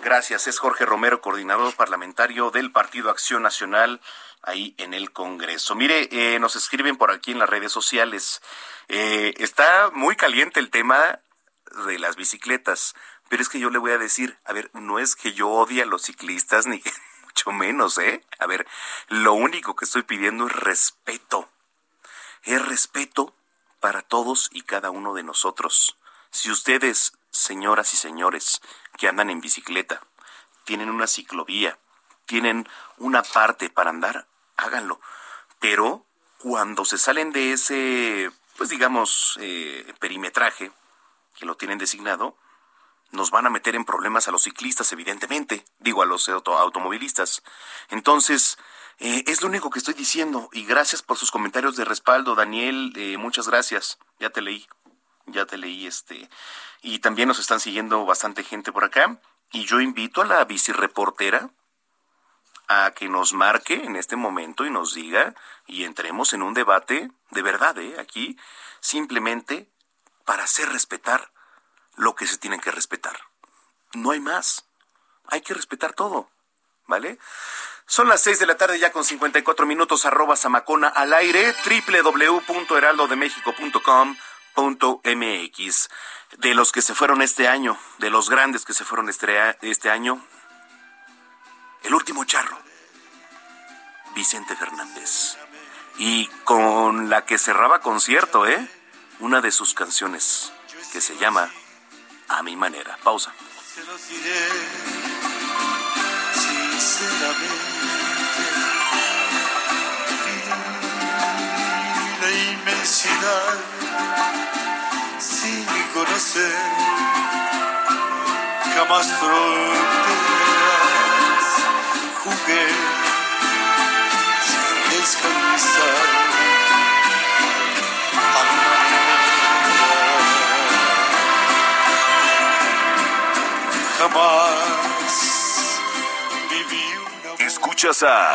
A: Gracias. Es Jorge Romero, coordinador parlamentario del Partido Acción Nacional ahí en el Congreso. Mire, eh, nos escriben por aquí en las redes sociales. Eh, está muy caliente el tema de las bicicletas, pero es que yo le voy a decir, a ver, no es que yo odie a los ciclistas, ni mucho menos, ¿eh? A ver, lo único que estoy pidiendo es respeto. Es respeto para todos y cada uno de nosotros. Si ustedes, señoras y señores, que andan en bicicleta, tienen una ciclovía, tienen una parte para andar, háganlo. Pero cuando se salen de ese, pues digamos, eh, perimetraje, que lo tienen designado, nos van a meter en problemas a los ciclistas, evidentemente, digo a los automovilistas. Entonces, eh, es lo único que estoy diciendo y gracias por sus comentarios de respaldo, Daniel, eh, muchas gracias, ya te leí, ya te leí este, y también nos están siguiendo bastante gente por acá, y yo invito a la bicireportera, a que nos marque en este momento y nos diga y entremos en un debate de verdad, ¿eh? aquí, simplemente para hacer respetar lo que se tiene que respetar. No hay más. Hay que respetar todo. ¿Vale? Son las seis de la tarde ya con 54 minutos arroba samacona al aire www.heraldodemexico.com.mx de los que se fueron este año, de los grandes que se fueron este, este año, el último charro, Vicente Fernández. Y con la que cerraba concierto, ¿eh? Una de sus canciones, que se llama A mi manera. Pausa.
M: La inmensidad conocer jamás fronteras. Jugué sin descansar. Jamás viví una
N: Escuchas a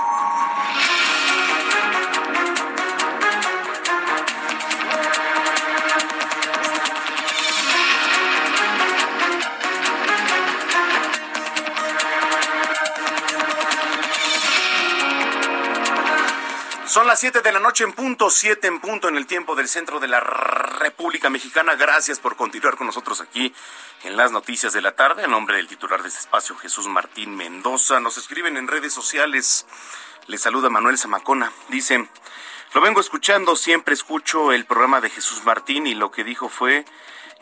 A: Son las 7 de la noche en punto, 7 en punto en el tiempo del centro de la República Mexicana. Gracias por continuar con nosotros aquí en las noticias de la tarde. En nombre del titular de este espacio, Jesús Martín Mendoza. Nos escriben en redes sociales. Le saluda Manuel Zamacona. Dice, lo vengo escuchando, siempre escucho el programa de Jesús Martín y lo que dijo fue...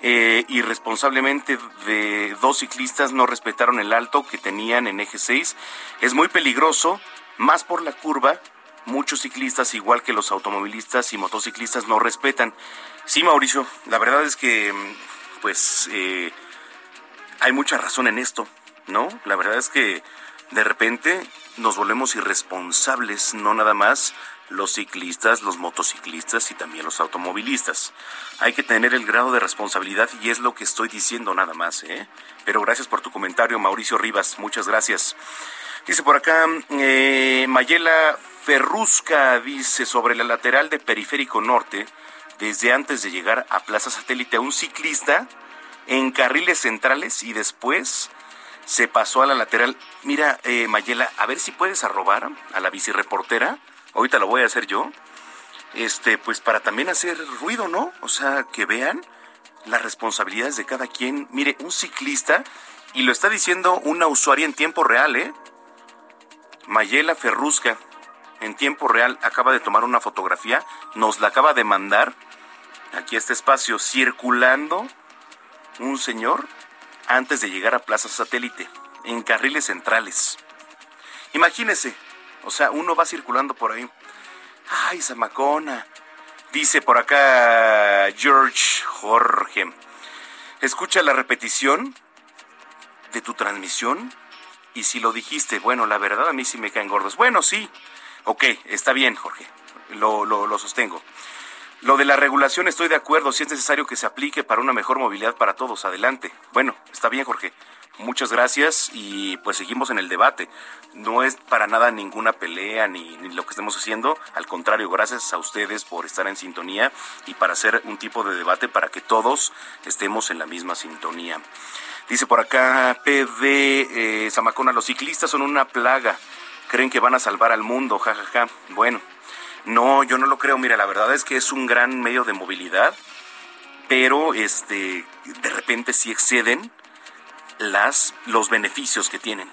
A: Eh, irresponsablemente de dos ciclistas no respetaron el alto que tenían en eje 6. Es muy peligroso, más por la curva muchos ciclistas, igual que los automovilistas y motociclistas, no respetan. Sí, Mauricio, la verdad es que, pues, eh, hay mucha razón en esto, ¿no? La verdad es que de repente nos volvemos irresponsables, no nada más los ciclistas, los motociclistas y también los automovilistas. Hay que tener el grado de responsabilidad y es lo que estoy diciendo nada más, ¿eh? Pero gracias por tu comentario, Mauricio Rivas, muchas gracias. Dice por acá, eh, Mayela Ferrusca dice sobre la lateral de Periférico Norte, desde antes de llegar a Plaza Satélite, un ciclista en carriles centrales y después se pasó a la lateral. Mira, eh, Mayela, a ver si puedes arrobar a la bicireportera. Ahorita lo voy a hacer yo. Este, pues para también hacer ruido, ¿no? O sea, que vean las responsabilidades de cada quien. Mire, un ciclista, y lo está diciendo una usuaria en tiempo real, ¿eh? Mayela Ferrusca, en tiempo real, acaba de tomar una fotografía, nos la acaba de mandar aquí a este espacio, circulando un señor antes de llegar a Plaza Satélite, en carriles centrales. Imagínese, o sea, uno va circulando por ahí. Ay, Zamacona. Dice por acá George Jorge. Escucha la repetición de tu transmisión y si lo dijiste, bueno, la verdad a mí sí me caen gordos. Bueno, sí. Ok, está bien, Jorge. Lo, lo, sostengo. Lo de la regulación estoy de acuerdo, si es necesario que se aplique para una mejor movilidad para todos, adelante. Bueno, está bien, Jorge. Muchas gracias y pues seguimos en el debate. No es para nada ninguna pelea ni, ni, lo que estemos haciendo. Al contrario, gracias a ustedes por estar en sintonía y para hacer un tipo de debate para que todos estemos en la misma sintonía. Dice por acá PD eh, Zamacona, los ciclistas son una plaga. Creen que van a salvar al mundo, jajaja. Ja, ja. Bueno, no, yo no lo creo. Mira, la verdad es que es un gran medio de movilidad, pero este, de repente sí exceden las, los beneficios que tienen.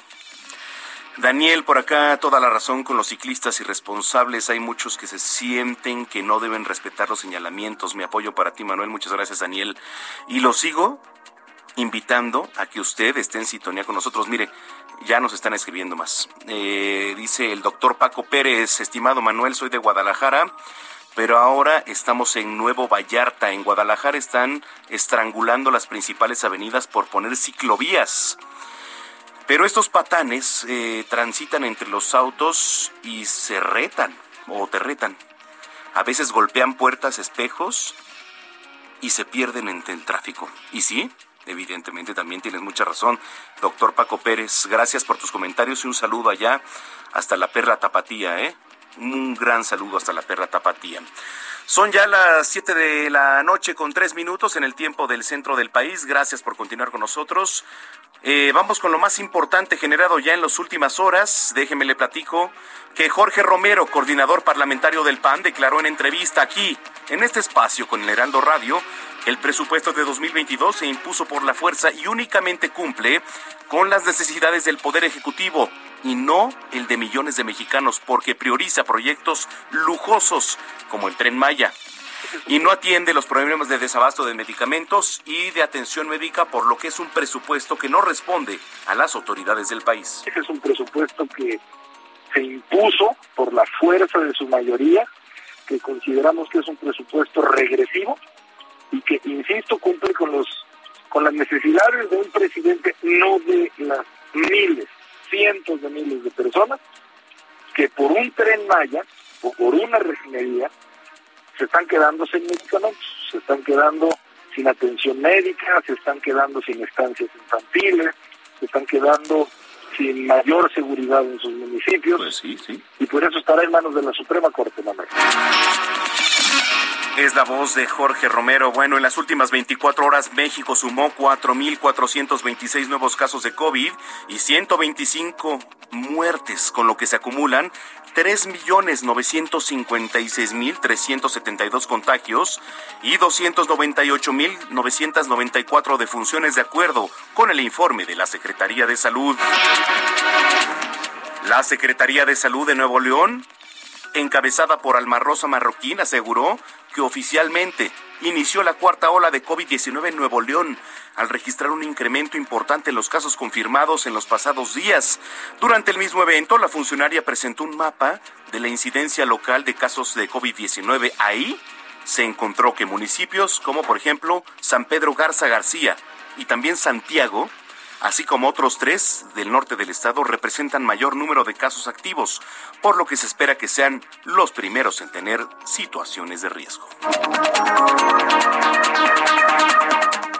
A: Daniel, por acá, toda la razón con los ciclistas irresponsables. Hay muchos que se sienten que no deben respetar los señalamientos. Mi apoyo para ti, Manuel. Muchas gracias, Daniel. Y lo sigo invitando a que usted esté en sintonía con nosotros. Mire, ya nos están escribiendo más. Eh, dice el doctor Paco Pérez, estimado Manuel, soy de Guadalajara, pero ahora estamos en Nuevo Vallarta. En Guadalajara están estrangulando las principales avenidas por poner ciclovías. Pero estos patanes eh, transitan entre los autos y se retan o te retan. A veces golpean puertas, espejos y se pierden entre el tráfico. ¿Y sí? Evidentemente también tienes mucha razón, doctor Paco Pérez. Gracias por tus comentarios y un saludo allá hasta la perra tapatía, ¿eh? Un gran saludo hasta la perra tapatía. Son ya las 7 de la noche con 3 minutos en el tiempo del centro del país. Gracias por continuar con nosotros. Eh, vamos con lo más importante generado ya en las últimas horas. Déjeme le platico que Jorge Romero, coordinador parlamentario del PAN, declaró en entrevista aquí, en este espacio con el Heraldo Radio, el presupuesto de 2022 se impuso por la fuerza y únicamente cumple con las necesidades del Poder Ejecutivo y no el de millones de mexicanos porque prioriza proyectos lujosos como el tren Maya y no atiende los problemas de desabasto de medicamentos y de atención médica, por lo que es un presupuesto que no responde a las autoridades del país.
L: Este es un presupuesto que se impuso por la fuerza de su mayoría, que consideramos que es un presupuesto regresivo y que, insisto, cumple con los con las necesidades de un presidente, no de las miles, cientos de miles de personas que por un tren Maya o por una refinería se están quedando sin medicamentos, se están quedando sin atención médica, se están quedando sin estancias infantiles, se están quedando sin mayor seguridad en sus municipios.
A: Pues sí, sí.
L: Y por eso estará en manos de la Suprema Corte, Manuel.
A: Es la voz de Jorge Romero. Bueno, en las últimas 24 horas México sumó 4.426 nuevos casos de COVID y 125 muertes, con lo que se acumulan 3.956.372 contagios y 298.994 defunciones de acuerdo con el informe de la Secretaría de Salud. La Secretaría de Salud de Nuevo León encabezada por Alma Rosa Marroquín, aseguró que oficialmente inició la cuarta ola de COVID-19 en Nuevo León, al registrar un incremento importante en los casos confirmados en los pasados días. Durante el mismo evento, la funcionaria presentó un mapa de la incidencia local de casos de COVID-19. Ahí se encontró que municipios como por ejemplo San Pedro Garza García y también Santiago así como otros tres del norte del estado, representan mayor número de casos activos, por lo que se espera que sean los primeros en tener situaciones de riesgo.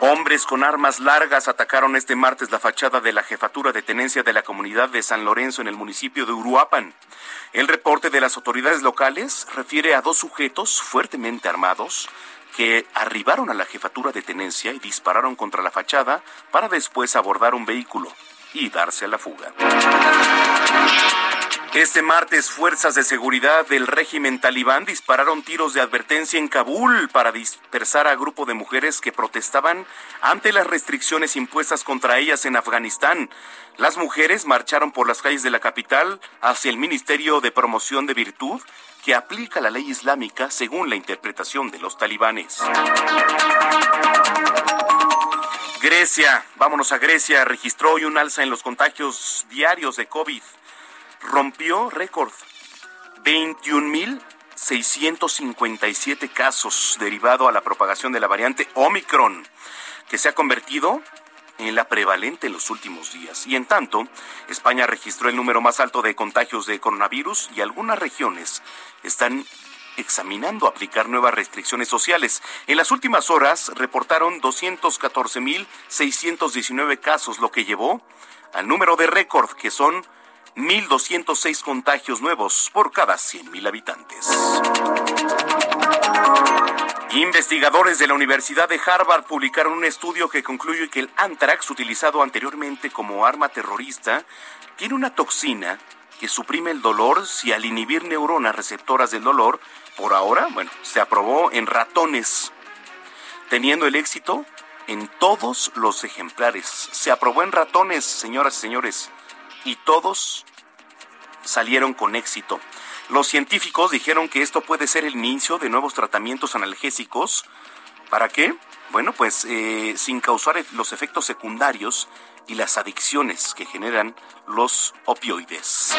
A: Hombres con armas largas atacaron este martes la fachada de la jefatura de tenencia de la comunidad de San Lorenzo en el municipio de Uruapan. El reporte de las autoridades locales refiere a dos sujetos fuertemente armados que arribaron a la jefatura de tenencia y dispararon contra la fachada para después abordar un vehículo y darse a la fuga. Este martes, fuerzas de seguridad del régimen talibán dispararon tiros de advertencia en Kabul para dispersar a grupo de mujeres que protestaban ante las restricciones impuestas contra ellas en Afganistán. Las mujeres marcharon por las calles de la capital hacia el Ministerio de Promoción de Virtud que aplica la ley islámica según la interpretación de los talibanes. Grecia, vámonos a Grecia, registró hoy un alza en los contagios diarios de COVID. Rompió récord. 21.657 casos derivado a la propagación de la variante Omicron, que se ha convertido en la prevalente en los últimos días. Y en tanto, España registró el número más alto de contagios de coronavirus y algunas regiones están examinando aplicar nuevas restricciones sociales. En las últimas horas reportaron 214.619 casos, lo que llevó al número de récord, que son 1.206 contagios nuevos por cada 100.000 habitantes. Investigadores de la Universidad de Harvard publicaron un estudio que concluye que el anthrax, utilizado anteriormente como arma terrorista, tiene una toxina que suprime el dolor si al inhibir neuronas receptoras del dolor, por ahora, bueno, se aprobó en ratones, teniendo el éxito en todos los ejemplares. Se aprobó en ratones, señoras y señores, y todos salieron con éxito. Los científicos dijeron que esto puede ser el inicio de nuevos tratamientos analgésicos. ¿Para qué? Bueno, pues eh, sin causar los efectos secundarios y las adicciones que generan los opioides.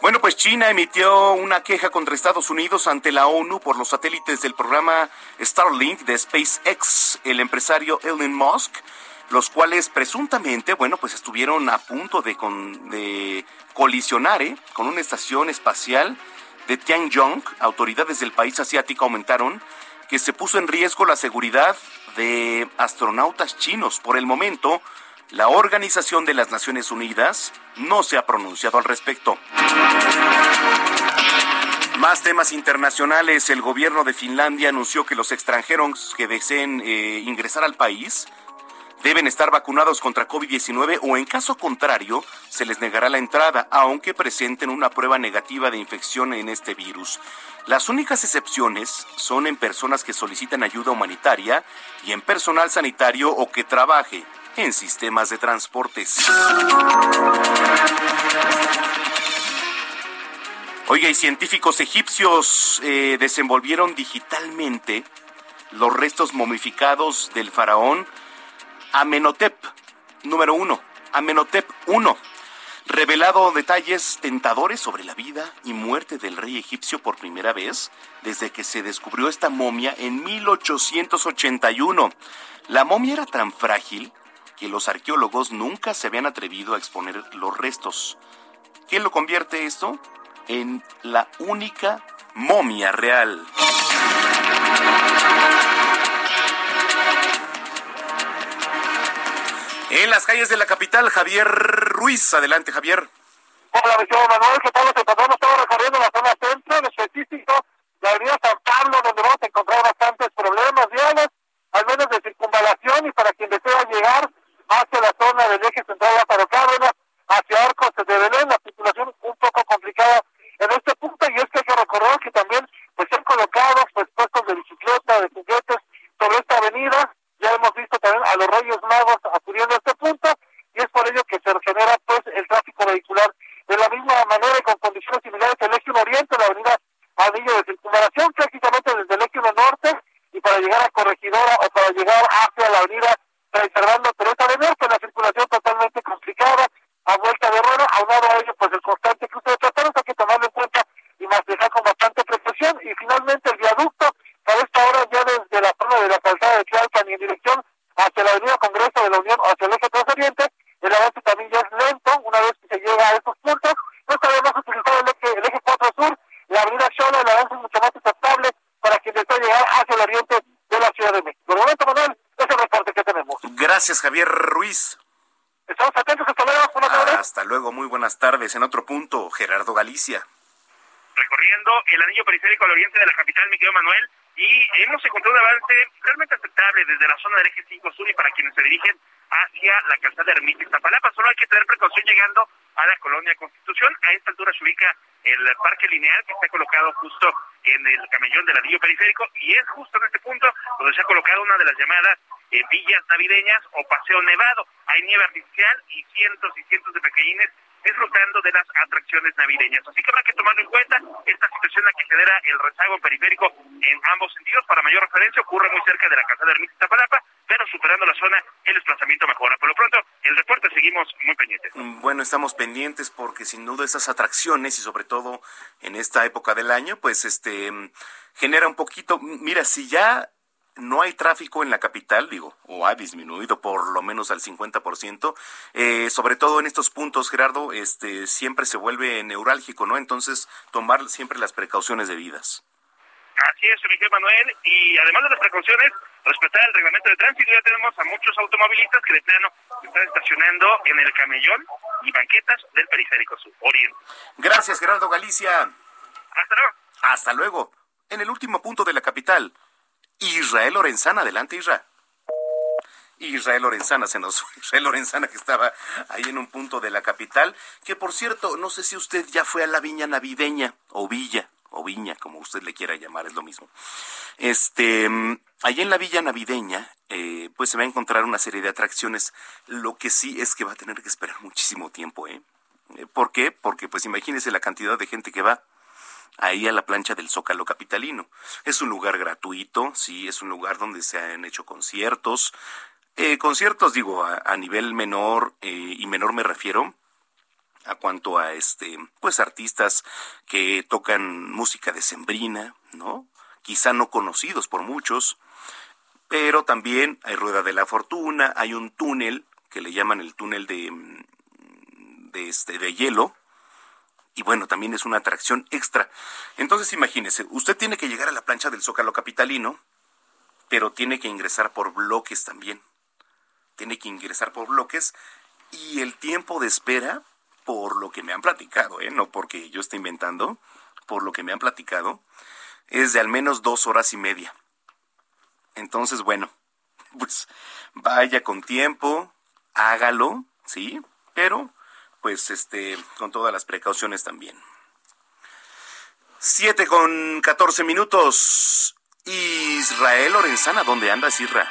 A: Bueno, pues China emitió una queja contra Estados Unidos ante la ONU por los satélites del programa Starlink de SpaceX. El empresario Elon Musk los cuales presuntamente, bueno, pues estuvieron a punto de, colisionar ¿eh? con una estación espacial de Tianjong. Autoridades del país asiático aumentaron que se puso en riesgo la seguridad de astronautas chinos. Por el momento, La Organización de las Naciones Unidas no se ha pronunciado al respecto. Más temas internacionales. El gobierno de Finlandia anunció que los extranjeros que deseen eh, ingresar al país deben estar vacunados contra COVID-19 o en caso contrario se les negará la entrada, aunque presenten una prueba negativa de infección en este virus. Las únicas excepciones son en personas que solicitan ayuda humanitaria y en personal sanitario o que trabaje en sistemas de transportes. Oiga, y científicos egipcios eh, desenvolvieron digitalmente los restos momificados del faraón Amenhotep, número uno, Amenhotep I, revelado detalles tentadores sobre la vida y muerte del rey egipcio por primera vez desde que se descubrió esta momia en 1881. La momia era tan frágil que los arqueólogos nunca se habían atrevido a exponer los restos. ¿Qué lo convierte esto? En la única momia real. En las calles de la capital, Javier Ruiz. Adelante, Javier.
B: Hola, mi señor Manuel, ¿qué tal? Encontramos estamos recorriendo la zona centro, en específico la avenida San Pablo, donde vamos a encontrar bastantes problemas viales, al menos de circunvalación, y para quien desea llegar hacia la zona del eje central Lázaro Cárdenas, hacia Arcos de Belén, la circulación un poco complicada en este punto, y es que hay que recordar que también pues se han colocado pues, puestos de bicicleta, de juguetes sobre esta avenida, hemos visto también a los Reyes Magos acudiendo a este punto y es por ello que se genera pues el tráfico vehicular. De la misma manera y con condiciones similares el eje 1 oriente, la avenida Anillo de Circunvalación, prácticamente desde el eje 1 norte y para llegar a Corregidora o para llegar hacia la avenida Fray Fernando Teresa de Norte, la circulación totalmente complicada, a vuelta de rueda, aunado a ello pues el constante cruce de tratados, hay que tomarlo en cuenta y manejar con bastante precaución. Y finalmente el viaducto a esta hora ya desde la zona de la y en dirección hacia la avenida Congreso de la Unión, hacia el eje 3 Oriente, el avance también ya es lento, una vez que se llega a estos puntos, no sabemos utilizar el eje, el eje 4 Sur, la avenida Xola, el avance es mucho más aceptable para quien desea llegar hacia el oriente de la Ciudad de México. Por el momento, Manuel, es el reporte que tenemos.
A: Gracias, Javier Ruiz.
B: Estamos atentos, hasta luego, buenas tardes.
A: Hasta luego, muy buenas tardes. En otro punto, Gerardo Galicia.
C: Recorriendo el anillo periférico al oriente de la capital, Miguel Manuel, y hemos encontrado un avance realmente aceptable desde la zona del eje 5 sur y para quienes se dirigen hacia la calzada Ermita Iztapalapa. Solo hay que tener precaución llegando a la colonia Constitución. A esta altura se ubica el parque lineal que está colocado justo en el camellón del anillo periférico y es justo en este punto donde se ha colocado una de las llamadas eh, villas navideñas o paseo nevado. Hay nieve artificial y cientos y cientos de pequeñines disfrutando de las atracciones navideñas. Así que habrá que tomarlo en cuenta esta situación en la que genera el rezago periférico en ambos sentidos. Para mayor referencia, ocurre muy cerca de la casa de Ermita Iztapalapa, pero superando la zona, el desplazamiento mejora. Por lo pronto, el reporte seguimos muy pendientes.
A: Bueno, estamos pendientes porque sin duda esas atracciones y sobre todo en esta época del año, pues este genera un poquito, mira, si ya no hay tráfico en la capital, digo, o ha disminuido por lo menos al 50%, eh, sobre todo en estos puntos, Gerardo, este, siempre se vuelve neurálgico, ¿no? Entonces, tomar siempre las precauciones debidas.
C: Así es, Miguel Manuel, y además de las precauciones, respetar el reglamento de tránsito, ya tenemos a muchos automovilistas que de plano están estacionando en el camellón y banquetas del periférico sur, oriente.
A: Gracias, Gerardo Galicia.
C: Hasta luego.
A: Hasta luego. En el último punto de la capital, Israel Lorenzana, adelante Israel. Israel Lorenzana se nos fue. Israel Lorenzana que estaba ahí en un punto de la capital, que por cierto, no sé si usted ya fue a la viña navideña o villa o viña, como usted le quiera llamar, es lo mismo. Este, allí en la villa navideña, eh, pues se va a encontrar una serie de atracciones. Lo que sí es que va a tener que esperar muchísimo tiempo, ¿eh? ¿Por qué? Porque pues imagínese la cantidad de gente que va ahí a la plancha del Zócalo Capitalino. Es un lugar gratuito, sí, es un lugar donde se han hecho conciertos. Eh, conciertos, digo, a, nivel menor, eh, y menor me refiero a cuanto a este, pues artistas que tocan música decembrina, ¿no? Quizá no conocidos por muchos, pero también hay Rueda de la Fortuna, hay un túnel que le llaman el túnel de, de este, de hielo, y bueno, también es una atracción extra. Entonces imagínese, usted tiene que llegar a la plancha del Zócalo Capitalino, pero tiene que ingresar por bloques también. tiene que ingresar por bloques y el tiempo de espera, por lo que me han platicado, ¿eh? no porque yo esté inventando, por lo que me han platicado, es de al menos dos horas y media. Entonces, bueno, pues vaya con tiempo, hágalo, ¿sí? Pero, pues, este, con todas las precauciones también. Siete con catorce minutos. Israel Lorenzana, ¿dónde andas, Isra?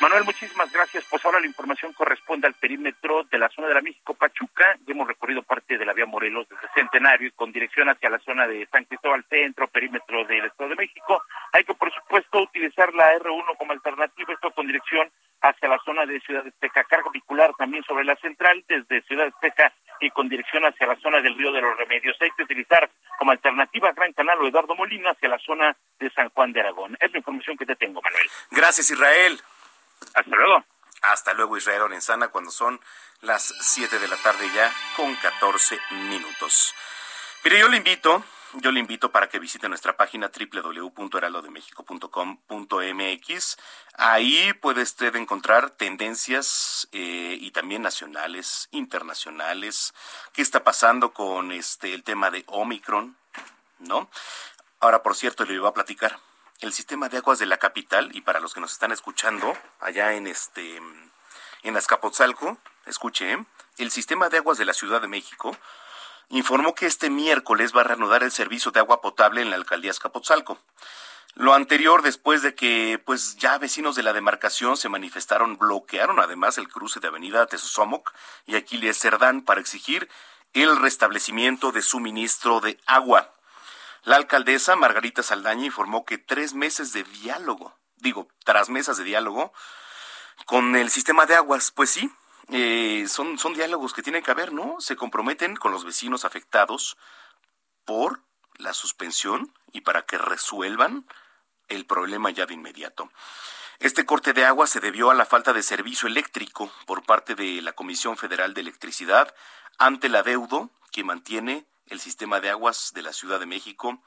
D: Manuel, muchísimas gracias. Pues ahora la información corresponde al perímetro de la zona de la México Pachuca. Ya hemos recorrido parte de la vía Morelos desde Centenario y con dirección hacia la zona de San Cristóbal Centro, perímetro del Estado de México. Hay que, por supuesto, utilizar la R1 como alternativa, esto con dirección hacia la zona de Ciudad Azteca. Carga vehicular también sobre la central desde Ciudad Azteca y con dirección hacia la zona del Río de los Remedios. Hay que utilizar como alternativa Gran Canal o Eduardo Molina hacia la zona de San Juan de Aragón. Es la información que te tengo, Manuel.
A: Gracias, Israel.
D: Hasta luego.
A: Hasta luego, Israel Lorenzana, cuando son las 7 de la tarde ya con 14 minutos. Mire, yo le invito, yo le invito para que visite nuestra página www.heraldodemexico.com.mx. Ahí puede usted encontrar tendencias eh, y también nacionales, internacionales, qué está pasando con este el tema de Omicron, ¿no? Ahora, por cierto, le iba a platicar el sistema de aguas de la capital y para los que nos están escuchando allá en este en Azcapotzalco, escuche, ¿eh? el sistema de aguas de la Ciudad de México informó que este miércoles va a reanudar el servicio de agua potable en la alcaldía Azcapotzalco. Lo anterior después de que pues ya vecinos de la demarcación se manifestaron, bloquearon además el cruce de Avenida Tesosomoc y Aquiles Cerdán para exigir el restablecimiento de suministro de agua. La alcaldesa Margarita Saldaña informó que tres meses de diálogo, digo, tras mesas de diálogo con el sistema de aguas, pues sí, eh, son, son diálogos que tienen que haber, ¿no? Se comprometen con los vecinos afectados por la suspensión y para que resuelvan el problema ya de inmediato. Este corte de agua se debió a la falta de servicio eléctrico por parte de la Comisión Federal de Electricidad ante el adeudo que mantiene el sistema de aguas de la Ciudad de México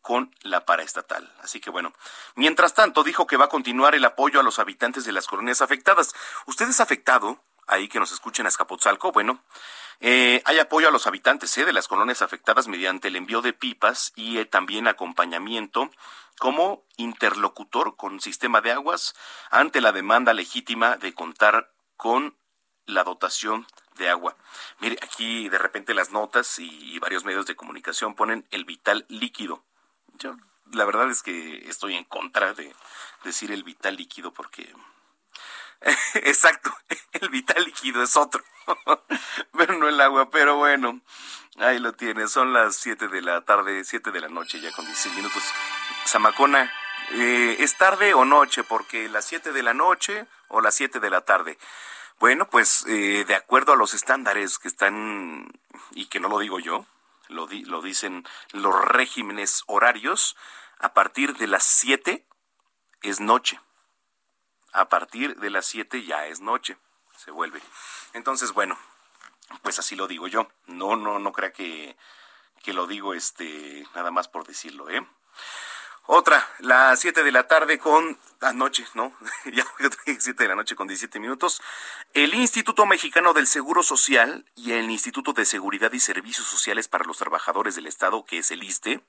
A: con la paraestatal. Así que bueno, mientras tanto dijo que va a continuar el apoyo a los habitantes de las colonias afectadas. ¿Usted es afectado? Ahí que nos escuchen a Escapotzalco. Bueno, eh, hay apoyo a los habitantes eh, de las colonias afectadas mediante el envío de pipas y eh, también acompañamiento como interlocutor con sistema de aguas ante la demanda legítima de contar con la dotación de agua. Mire, aquí de repente las notas y, varios medios de comunicación ponen el vital líquido. Yo la verdad es que estoy en contra de decir el vital líquido porque exacto, el vital líquido es otro, pero no el agua, pero bueno, ahí lo tiene, son las 7 de la tarde, 7 de la noche ya con 16 minutos. Zamacona, eh, ¿es tarde o noche? Porque las 7 de la noche o las 7 de la tarde. Bueno, pues eh, de acuerdo a los estándares que están, y que no lo digo yo, lo, lo dicen los regímenes horarios, a partir de las 7 es noche. A partir de las 7 ya es noche, se vuelve. Entonces, bueno, pues así lo digo yo. No, no, no crea que, que lo digo este, nada más por decirlo, ¿eh? Otra, las 7 de la tarde con anoche, ¿no? ya 7 de la noche con 17 minutos. El Instituto Mexicano del Seguro Social y el Instituto de Seguridad y Servicios Sociales para los Trabajadores del Estado, que es el ISTE,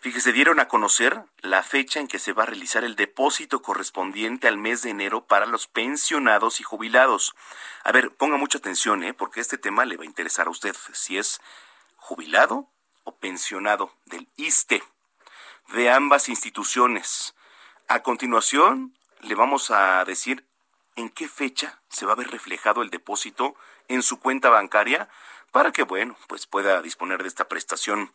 A: fíjese, dieron a conocer la fecha en que se va a realizar el depósito correspondiente al mes de enero para los pensionados y jubilados. A ver, ponga mucha atención, ¿eh? Porque este tema le va a interesar a usted, si es jubilado o pensionado del ISTE de ambas instituciones. A continuación, le vamos a decir en qué fecha se va a ver reflejado el depósito en su cuenta bancaria para que, bueno, pues pueda disponer de esta prestación.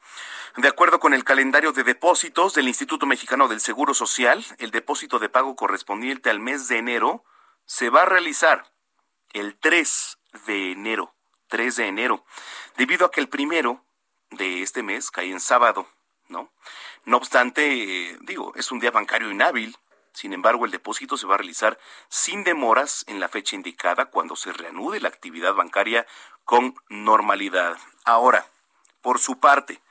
A: De acuerdo con el calendario de depósitos del Instituto Mexicano del Seguro Social, el depósito de pago correspondiente al mes de enero se va a realizar el 3 de enero, 3 de enero, debido a que el primero de este mes cae en sábado, ¿no? No obstante, eh, digo, es un día bancario inhábil. Sin embargo, el depósito se va a realizar sin demoras en la fecha indicada cuando se reanude la actividad bancaria con normalidad. Ahora, por su parte,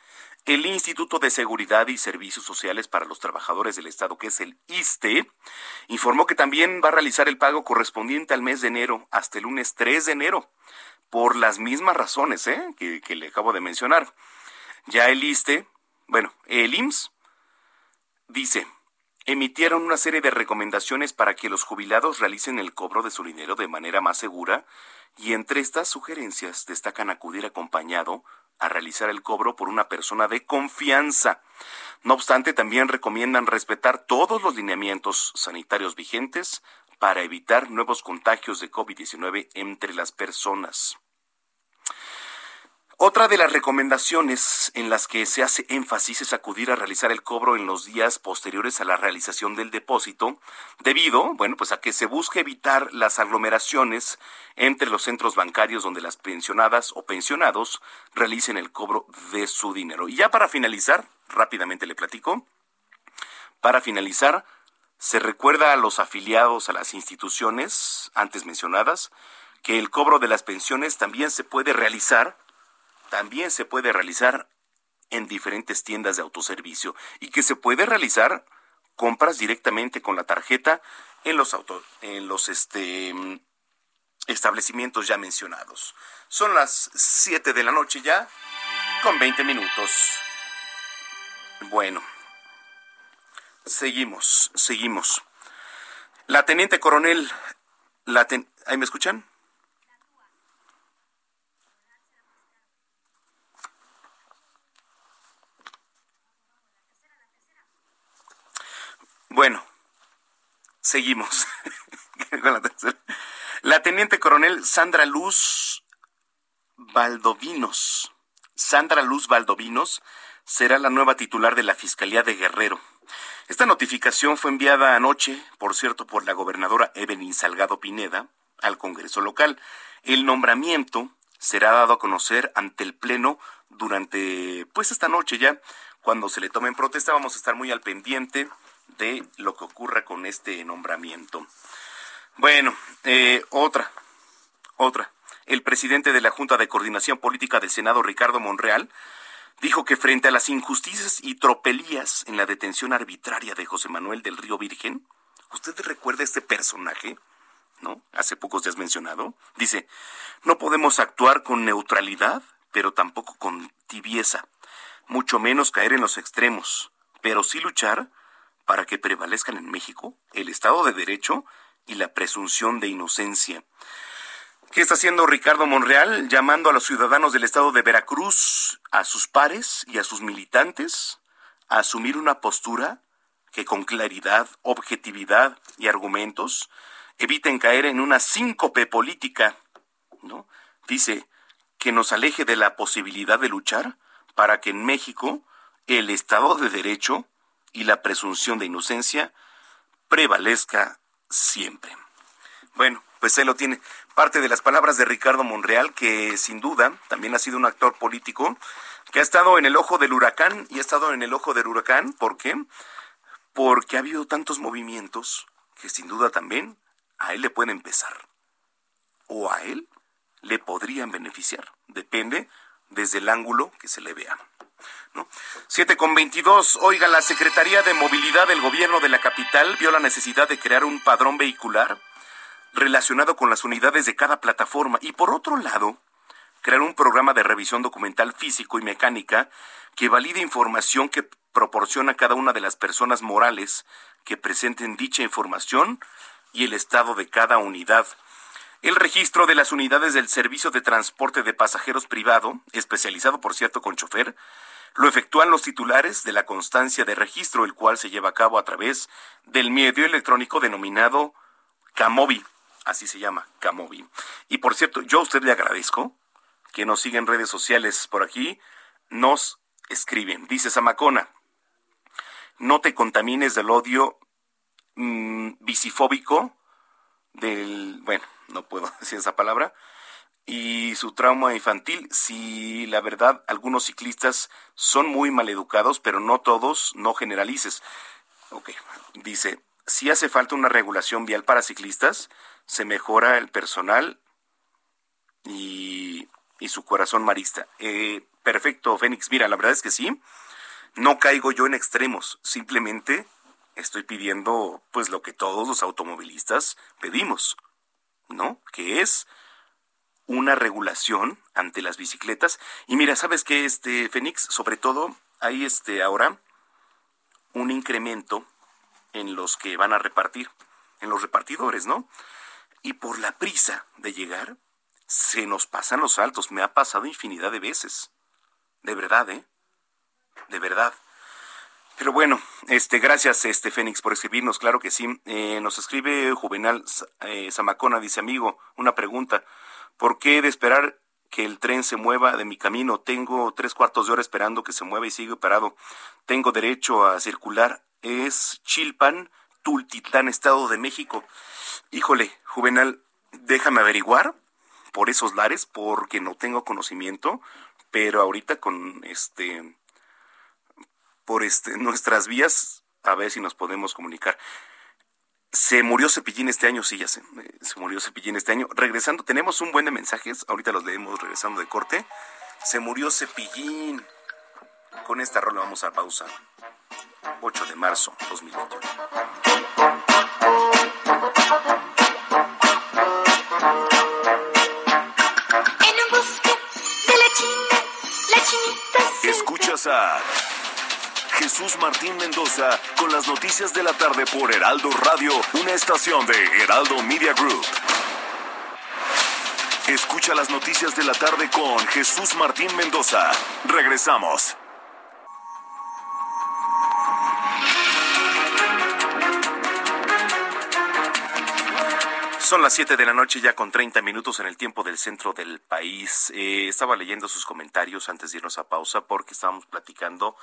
A: El Instituto de Seguridad y Servicios Sociales para los Trabajadores del Estado, que es el ISTE, informó que también va a realizar el pago correspondiente al mes de enero hasta el lunes 3 de enero, por las mismas razones ¿eh? que, que le acabo de mencionar. Ya el ISTE, bueno, el IMSS dice, emitieron una serie de recomendaciones para que los jubilados realicen el cobro de su dinero de manera más segura y entre estas sugerencias destacan acudir acompañado a realizar el cobro por una persona de confianza. No obstante, también recomiendan respetar todos los lineamientos sanitarios vigentes para evitar nuevos contagios de COVID-19 entre las personas. Otra de las recomendaciones en las que se hace énfasis es acudir a realizar el cobro en los días posteriores a la realización del depósito, debido, bueno, pues a que se busque evitar las aglomeraciones entre los centros bancarios donde las pensionadas o pensionados realicen el cobro de su dinero. Y ya para finalizar, rápidamente le platico, para finalizar, se recuerda a los afiliados a las instituciones antes mencionadas que el cobro de las pensiones también se puede realizar también se puede realizar en diferentes tiendas de autoservicio y que se puede realizar compras directamente con la tarjeta en los auto, en los este establecimientos ya mencionados. Son las 7 de la noche ya con 20 minutos. Bueno, seguimos, seguimos. La teniente coronel, la ¿ahí me escuchan? Bueno, seguimos. la, teniente coronel Sandra Luz Valdovinos. Sandra Luz Valdovinos será la nueva titular de la Fiscalía de Guerrero. Esta notificación fue enviada anoche, por cierto, por la gobernadora Evelyn Salgado Pineda al Congreso local. El nombramiento será dado a conocer ante el Pleno durante, pues esta noche ya, cuando se le tome en protesta. Vamos a estar muy al pendiente de lo que ocurra con este nombramiento. Bueno, eh, otra, otra. El presidente de la Junta de Coordinación Política del Senado, Ricardo Monreal, dijo que frente a las injusticias y tropelías en la detención arbitraria de José Manuel del Río Virgen, ¿usted recuerda este personaje? ¿No? Hace pocos días mencionado. Dice, no podemos actuar con neutralidad, pero tampoco con tibieza, mucho menos caer en los extremos, pero sí luchar para que prevalezcan en México el Estado de Derecho y la presunción de inocencia. ¿Qué está haciendo Ricardo Monreal? Llamando a los ciudadanos del estado de Veracruz, a sus pares y a sus militantes, a asumir una postura que con claridad, objetividad y argumentos eviten caer en una síncope política, ¿no? Dice que nos aleje de la posibilidad de luchar para que en México el Estado de Derecho y la presunción de inocencia prevalezca siempre. Bueno, pues él lo tiene. Parte de las palabras de Ricardo Monreal, que sin duda también ha sido un actor político, que ha estado en el ojo del huracán y ha estado en el ojo del huracán. ¿Por qué? Porque ha habido tantos movimientos que sin duda también a él le pueden empezar. O a él le podrían beneficiar. Depende desde el ángulo que se le vea. ¿No? 7 con 22. Oiga, la Secretaría de Movilidad del Gobierno de la capital vio la necesidad de crear un padrón vehicular relacionado con las unidades de cada plataforma y por otro lado, crear un programa de revisión documental físico y mecánica que valide información que proporciona cada una de las personas morales que presenten dicha información y el estado de cada unidad. El registro de las unidades del servicio de transporte de pasajeros privado, especializado por cierto con chofer, lo efectúan los titulares de la constancia de registro, el cual se lleva a cabo a través del medio electrónico denominado Camobi. Así se llama, Camobi. Y por cierto, yo a usted le agradezco que nos siga en redes sociales por aquí. Nos escriben. Dice Samacona, no te contamines del odio mm, visifóbico del, bueno, no puedo decir esa palabra, y su trauma infantil. Si la verdad, algunos ciclistas son muy maleducados, pero no todos, no generalices. Ok, dice, si hace falta una regulación vial para ciclistas, se mejora el personal y y su corazón marista. Eh, perfecto, Fénix. Mira, la verdad es que sí. No caigo yo en extremos. Simplemente estoy pidiendo, pues, lo que todos los automovilistas pedimos, ¿no? Que es una regulación ante las bicicletas. Y mira, ¿sabes qué, este, Fénix? Sobre todo, hay este ahora un incremento en los que van a repartir, en los repartidores, ¿no? Y por la prisa de llegar, se nos pasan los saltos. Me ha pasado infinidad de veces. De verdad, ¿eh? De verdad. Pero bueno, este, gracias, este Fénix, por escribirnos, claro que sí. Eh, nos escribe Juvenal eh, Zamacona, dice amigo, una pregunta. ¿Por qué de esperar que el tren se mueva de mi camino? Tengo tres cuartos de hora esperando que se mueva y sigue parado. Tengo derecho a circular. Es Chilpan, Tultitlán, Estado de México. Híjole, Juvenal, déjame averiguar por esos lares porque no tengo conocimiento, pero ahorita con este por este nuestras vías a ver si nos podemos comunicar. Se murió Cepillín este año, sí, ya sé. Se murió Cepillín este año. Regresando, tenemos un buen de mensajes. Ahorita los leemos regresando de corte. Se murió Cepillín. Con esta rola vamos a pausa. 8 de marzo 2021.
O: En un bosque de la China, la chinita se
N: Escuchas a Jesús Martín Mendoza con las noticias de la tarde por Heraldo Radio, una estación de Heraldo Media Group. Escucha las noticias de la tarde con Jesús Martín Mendoza. Regresamos.
A: Son las 7 de la noche ya con 30 minutos en el tiempo del centro del país. Eh, estaba leyendo sus comentarios antes de irnos a pausa porque estábamos platicando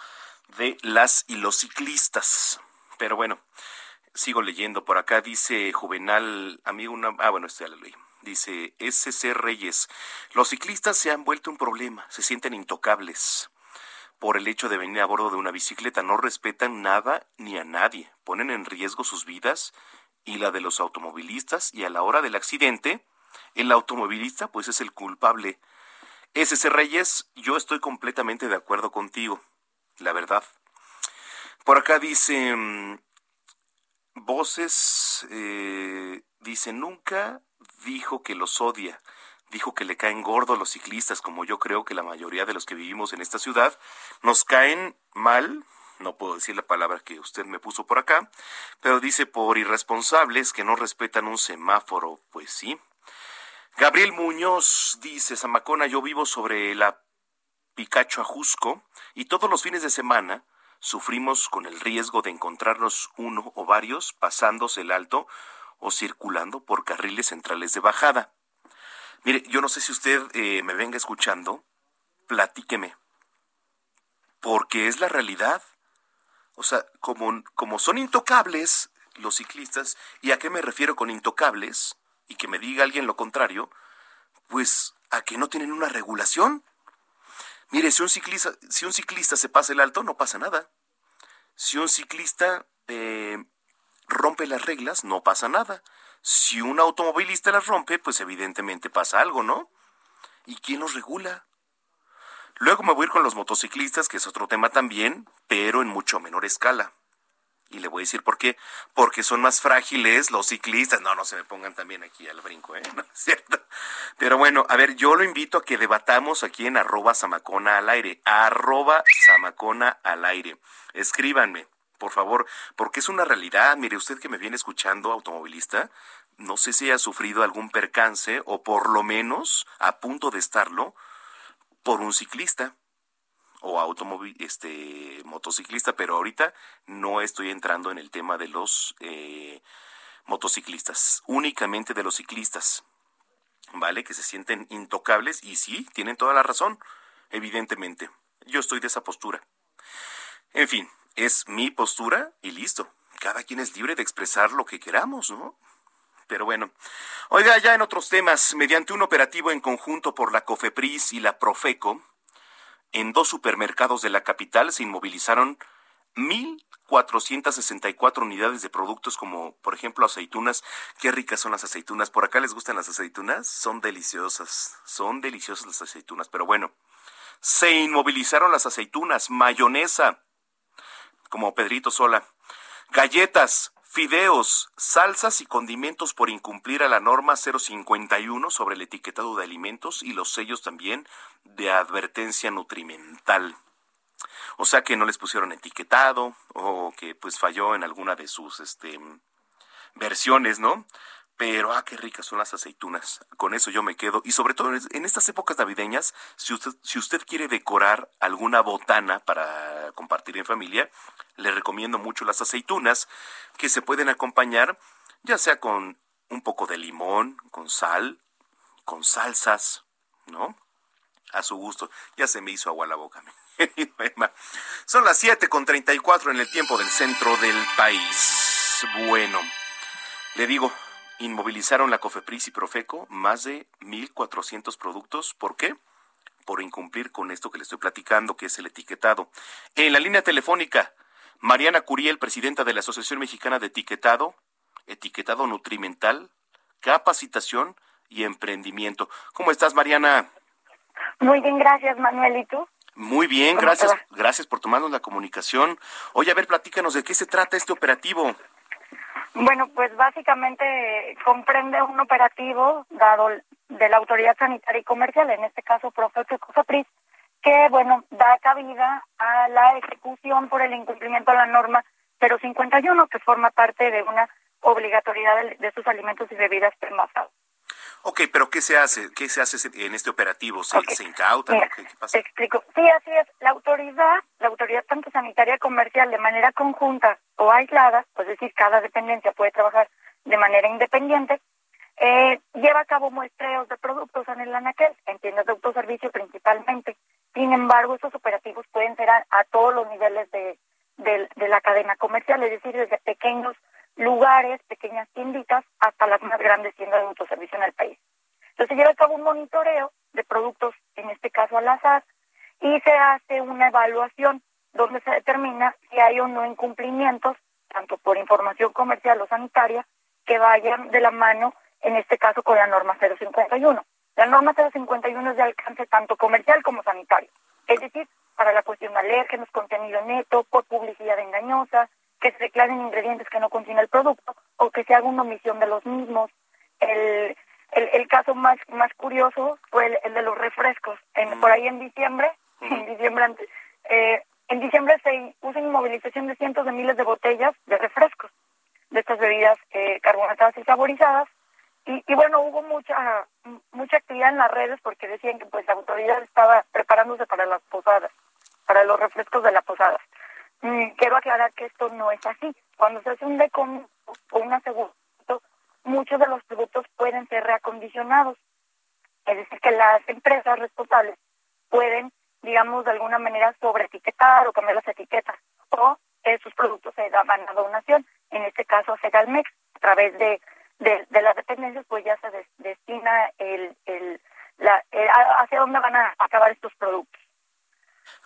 A: de las y los ciclistas. Pero bueno, sigo leyendo por acá. Dice Juvenal, amigo, una... Ah, bueno, este ya lo leí. Dice SC Reyes, los ciclistas se han vuelto un problema, se sienten intocables por el hecho de venir a bordo de una bicicleta. No respetan nada ni a nadie, ponen en riesgo sus vidas y la de los automovilistas y a la hora del accidente, el automovilista pues es el culpable. SC Reyes, yo estoy completamente de acuerdo contigo, la verdad. Por acá dice, mm, voces, eh, dice, nunca dijo que los odia, dijo que le caen gordos los ciclistas, como yo creo que la mayoría de los que vivimos en esta ciudad, nos caen mal, no puedo decir la palabra que usted me puso por acá, pero dice por irresponsables que no respetan un semáforo, pues sí. Gabriel Muñoz dice, Zamacona, yo vivo sobre la Picacho Ajusco y todos los fines de semana sufrimos con el riesgo de encontrarnos uno o varios pasándose el alto o circulando por carriles centrales de bajada. Mire, yo no sé si usted eh, me venga escuchando, platíqueme, porque es la realidad. O sea, como, como son intocables los ciclistas, ¿y a qué me refiero con intocables? Y que me diga alguien lo contrario, pues a que no tienen una regulación. Mire, si un ciclista, si un ciclista se pasa el alto, no pasa nada. Si un ciclista eh, rompe las reglas, no pasa nada. Si un automovilista las rompe, pues evidentemente pasa algo, ¿no? ¿Y quién los regula? Luego me voy a ir con los motociclistas, que es otro tema también, pero en mucho menor escala. Y le voy a decir por qué. Porque son más frágiles los ciclistas. No, no se me pongan también aquí al brinco, ¿eh? No es cierto. Pero bueno, a ver, yo lo invito a que debatamos aquí en arroba samacona al aire. Arroba samacona al aire. Escríbanme, por favor, porque es una realidad. Mire, usted que me viene escuchando, automovilista, no sé si ha sufrido algún percance o por lo menos a punto de estarlo por un ciclista o automóvil, este, motociclista, pero ahorita no estoy entrando en el tema de los eh, motociclistas, únicamente de los ciclistas, ¿vale? Que se sienten intocables y sí, tienen toda la razón, evidentemente. Yo estoy de esa postura. En fin, es mi postura y listo. Cada quien es libre de expresar lo que queramos, ¿no? Pero bueno, oiga, ya en otros temas, mediante un operativo en conjunto por la COFEPRIS y la Profeco, en dos supermercados de la capital se inmovilizaron 1.464 unidades de productos como, por ejemplo, aceitunas. Qué ricas son las aceitunas. ¿Por acá les gustan las aceitunas? Son deliciosas, son deliciosas las aceitunas. Pero bueno, se inmovilizaron las aceitunas, mayonesa, como Pedrito Sola, galletas, fideos, salsas y condimentos por incumplir a la norma 051 sobre el etiquetado de alimentos y los sellos también de advertencia nutrimental. O sea que no les pusieron etiquetado o que pues falló en alguna de sus este versiones, ¿no? Pero, ah, qué ricas son las aceitunas. Con eso yo me quedo. Y sobre todo en estas épocas navideñas, si usted, si usted quiere decorar alguna botana para compartir en familia, le recomiendo mucho las aceitunas, que se pueden acompañar ya sea con un poco de limón, con sal, con salsas, ¿no? A su gusto. Ya se me hizo agua la boca. Son las 7 con 34 en el tiempo del centro del país. Bueno, le digo, inmovilizaron la COFEPRIS y Profeco más de 1.400 productos. ¿Por qué? Por incumplir con esto que le estoy platicando, que es el etiquetado. En la línea telefónica, Mariana Curiel, presidenta de la Asociación Mexicana de Etiquetado, Etiquetado Nutrimental, Capacitación y Emprendimiento. ¿Cómo estás, Mariana?
P: Muy bien, gracias, Manuel. ¿Y tú?
A: Muy bien, gracias, gracias por tomarnos la comunicación. Oye, a ver, platícanos de qué se trata este operativo.
P: Bueno, pues básicamente comprende un operativo dado de la Autoridad Sanitaria y Comercial, en este caso Profeco y COFEPRIS, que, bueno, da cabida a la ejecución por el incumplimiento de la norma 051, que forma parte de una obligatoriedad de, de sus alimentos y bebidas premazados.
A: Ok, pero ¿qué se hace? ¿Qué se hace en este operativo? ¿Se, ¿se incautan?
P: Mira,
A: ¿Qué, qué pasa?
P: Te explico. Sí, así es. La autoridad, la autoridad tanto sanitaria comercial de manera conjunta o aislada, es decir, cada dependencia puede trabajar de manera independiente, eh, lleva a cabo muestreos de productos en el anaquel, en tiendas de autoservicio principalmente. Sin embargo, esos operativos pueden ser a, a todos los niveles de, de, de la cadena comercial, es decir, desde pequeños lugares, pequeñas tienditas, hasta las más grandes tiendas de autoservicio en el país. Entonces se lleva a cabo un monitoreo de productos, en este caso al azar, y se hace una evaluación donde se determina si hay o no incumplimientos, tanto por información comercial o sanitaria, que vayan de la mano, en este caso, con la norma 051. La norma 051 es de alcance tanto comercial como sanitario, es decir, para la cuestión de alérgenos, contenido neto, por publicidad engañosa, que se declaren ingredientes que no contiene el producto o que se haga una omisión de los mismos. El, el, el caso más más curioso fue el, el de los refrescos. En, Por ahí en diciembre, en diciembre eh, en diciembre se puso en movilización de cientos de miles de botellas de refrescos, de estas bebidas eh, carbonatadas y saborizadas. Y, y bueno, hubo mucha mucha actividad en las redes porque decían que pues la autoridad estaba preparándose para las posadas, para los refrescos de las posadas. Mm, quiero aclarar que esto no es así. Cuando se hace un decomiso o un aseguramiento, muchos de los productos pueden ser reacondicionados. Es decir, que las empresas responsables pueden, digamos, de alguna manera sobreetiquetar o cambiar las etiquetas. O esos productos se daban a donación. En este caso, a Segalmex, a través de, de, las dependencias, pues ya se des- destina el, el, hacia dónde van a acabar estos productos.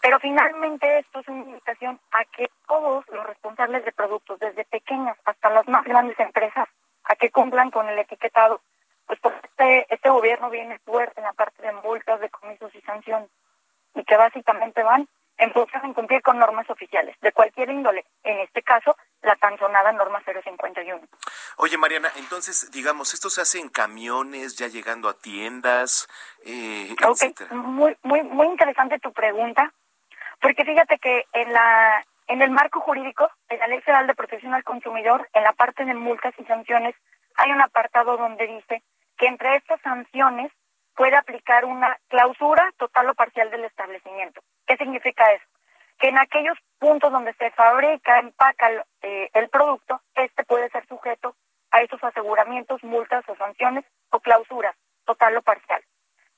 P: Pero finalmente esto es una invitación a que todos los responsables de productos, desde pequeñas hasta las más grandes empresas, a que cumplan con el etiquetado. Pues porque este, este gobierno viene fuerte en la parte de multas, decomisos y sanciones, y que básicamente van en función de cumplir con normas oficiales, de cualquier índole, en este caso, la tan sonada norma 051.
A: Oye, Mariana, entonces, digamos, esto se hace en camiones, ya llegando a tiendas, eh,
P: Ok,
A: etcétera.
P: muy, muy, muy interesante tu pregunta, porque fíjate que en la en el marco jurídico, en la Ley Federal de Protección al Consumidor, en la parte de multas y sanciones, hay un apartado donde dice que entre estas sanciones puede aplicar una clausura total o parcial del establecimiento. ¿Qué significa eso? Que en aquellos puntos donde se fabrica, empaca el, eh, el producto, este puede ser sujeto a esos aseguramientos, multas o sanciones o clausuras, total o parcial.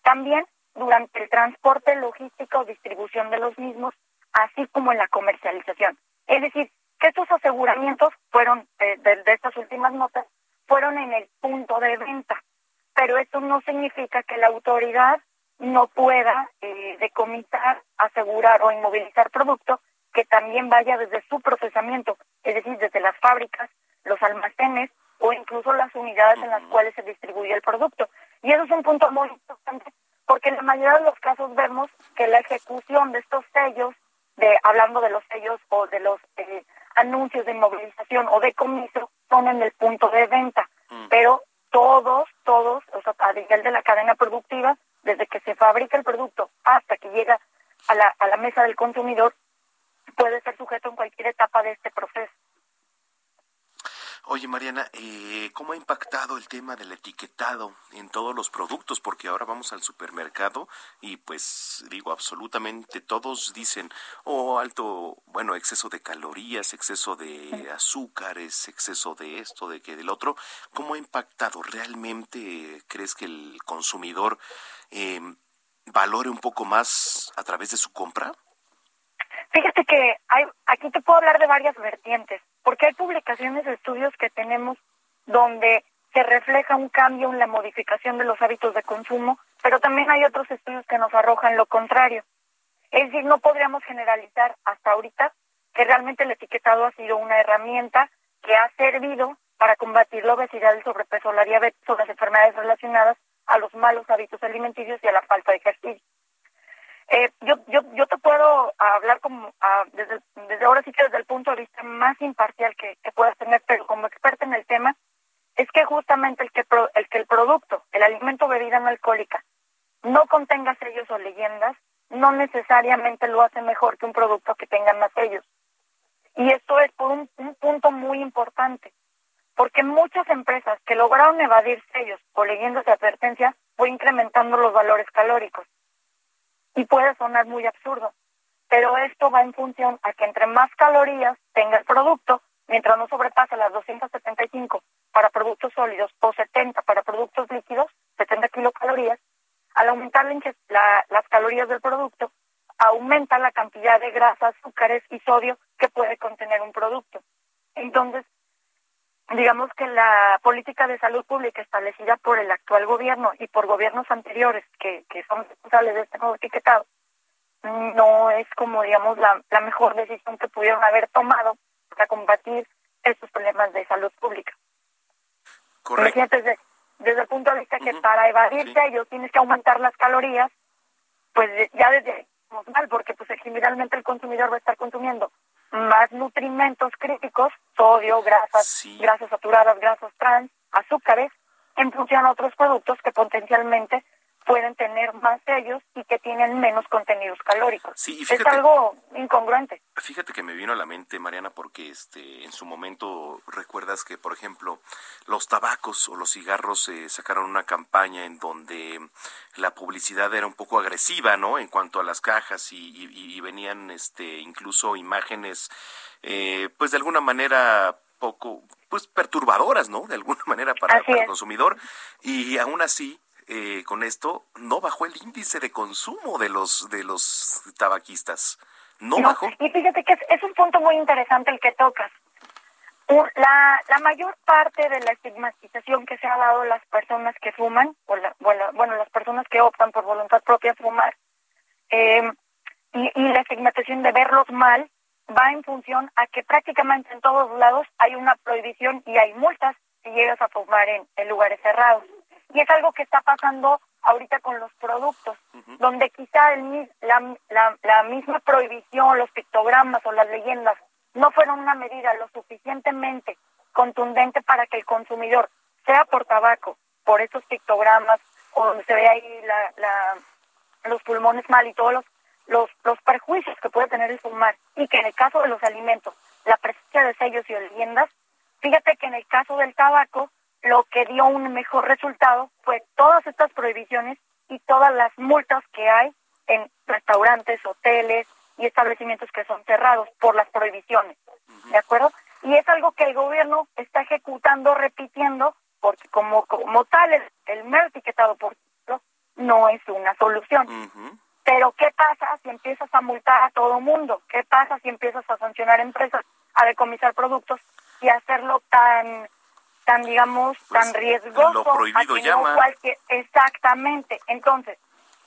P: También durante el transporte logístico o distribución de los mismos, así como en la comercialización. Es decir, que estos aseguramientos fueron, eh, de estas últimas notas, fueron en el punto de venta. Pero esto no significa que la autoridad no pueda eh, decomisar, asegurar o inmovilizar producto que también vaya desde su procesamiento, es decir, desde las fábricas, los almacenes o incluso las unidades en las cuales se distribuye el producto. Y eso es un punto muy importante porque en la mayoría de los casos vemos que la ejecución de estos sellos, de hablando de los sellos o de los eh, anuncios de inmovilización o de comiso, son en el punto de venta. Pero todos, todos, o sea, a nivel de la cadena productiva, desde que se fabrica el producto hasta que llega a la, a la mesa del consumidor, puede ser sujeto en cualquier etapa de este proceso.
A: Oye, Mariana, eh, ¿cómo ha impactado el tema del etiquetado en todos los productos? Porque ahora vamos al supermercado y pues digo, absolutamente todos dicen, oh, alto, bueno, exceso de calorías, exceso de azúcares, exceso de esto, de que del otro. ¿Cómo ha impactado? ¿Realmente crees que el consumidor eh, valore un poco más a través de su compra?
P: Fíjate que hay, aquí te puedo hablar de varias vertientes, porque hay publicaciones estudios que tenemos donde se refleja un cambio en la modificación de los hábitos de consumo, pero también hay otros estudios que nos arrojan lo contrario. Es decir, no podríamos generalizar hasta ahorita que realmente el etiquetado ha sido una herramienta que ha servido para combatir la obesidad, el sobrepeso, la diabetes o las enfermedades relacionadas a los malos hábitos alimenticios y a la falta de ejercicio. Eh, yo, yo, yo te puedo hablar como ah, desde, desde ahora sí que desde el punto de vista más imparcial que, que puedas tener, pero como experta en el tema, es que justamente el que, pro- el que el producto, el alimento bebida no alcohólica, no contenga sellos o leyendas, no necesariamente lo hace mejor que un producto que tenga más sellos. Y esto es por un punto muy importante, porque muchas empresas que lograron evadir sellos o leyendas de advertencia fue incrementando los valores calóricos y puede sonar muy absurdo, pero esto va en función a que entre más calorías tenga el producto, mientras no sobrepase las 275 para productos sólidos o 70 para productos líquidos, 70 kilocalorías, al aumentar la las calorías del producto, aumenta la cantidad de grasas, azúcares y sodio que puede contener un producto. Entonces, digamos que la política de salud pública establecida por el actual gobierno y por gobiernos anteriores que, que son responsables de este nuevo etiquetado no es como digamos la, la mejor decisión que pudieron haber tomado para combatir estos problemas de salud pública.
A: Correcto.
P: Desde, desde el punto de vista que para evadirse ellos tienes que aumentar las calorías, pues ya desde estamos mal, porque pues generalmente el consumidor va a estar consumiendo más nutrimentos críticos, sodio, grasas, grasas saturadas, grasas trans, azúcares, en función a otros productos que potencialmente pueden tener más sellos y que tienen menos contenidos calóricos.
A: Sí, y
P: es
A: fíjate-
P: algo incongruente.
A: Fíjate que me vino a la mente, Mariana, porque este, en su momento recuerdas que, por ejemplo, los tabacos o los cigarros eh, sacaron una campaña en donde la publicidad era un poco agresiva, ¿no? En cuanto a las cajas y, y- y venían, este, incluso imágenes, eh, pues de alguna manera poco, pues perturbadoras, ¿no? De alguna manera para, para el consumidor. Y aún así, eh, con esto no bajó el índice de consumo de los de los tabaquistas. No,
P: No,
A: bajó.
P: Y fíjate que es, es un punto muy interesante el que tocas. La, la mayor parte de la estigmatización que se ha dado a las personas que fuman, o la- bueno, bueno, las personas que optan por voluntad propia fumar, eh, y, y la estigmatización de verlos mal, va en función a que prácticamente en todos lados hay una prohibición y hay multas si llegas a fumar en, en lugares cerrados. Y es algo que está pasando ahorita con los productos, donde quizá el, la, la, la misma prohibición, los pictogramas o las leyendas no fueron una medida lo suficientemente contundente para que el consumidor, sea por tabaco, por esos pictogramas, o donde se ve ahí la, la, los pulmones mal y todos los, los, los perjuicios que puede tener el fumar, y que en el caso de los alimentos, la presencia de sellos y leyendas, fíjate que en el caso del tabaco, lo que dio un mejor resultado fue todas estas prohibiciones y todas las multas que hay en restaurantes, hoteles y establecimientos que son cerrados por las prohibiciones. ¿De acuerdo? Y es algo que el gobierno está ejecutando, repitiendo, porque como, como tal el, el mero etiquetado por no es una solución. Pero ¿qué pasa si empiezas a multar a todo mundo? ¿Qué pasa si empiezas a sancionar empresas, a decomisar productos y hacerlo tan, tan digamos, tan riesgoso?
A: lo prohibido
P: a
A: llama.
P: No cualquier- exactamente. Entonces,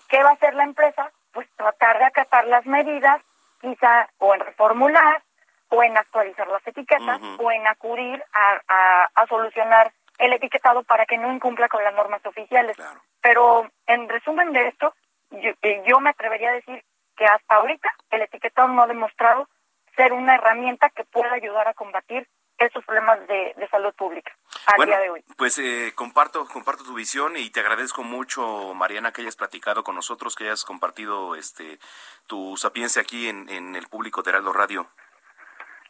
P: ¿qué va a hacer la empresa? Pues tratar de acatar las medidas quizá o en reformular o en actualizar las etiquetas o en acudir a, a, solucionar el etiquetado para que no incumpla con las normas oficiales. Pero en resumen de esto, yo, eh, yo me atrevería a decir que hasta ahorita el etiquetado no ha demostrado ser una herramienta que pueda ayudar a combatir esos problemas de, salud pública al día de hoy.
A: Pues eh, comparto, comparto tu visión y te agradezco mucho, Mariana, que hayas platicado con nosotros, que hayas compartido este tu sapiencia aquí en, en el público de Heraldo Radio.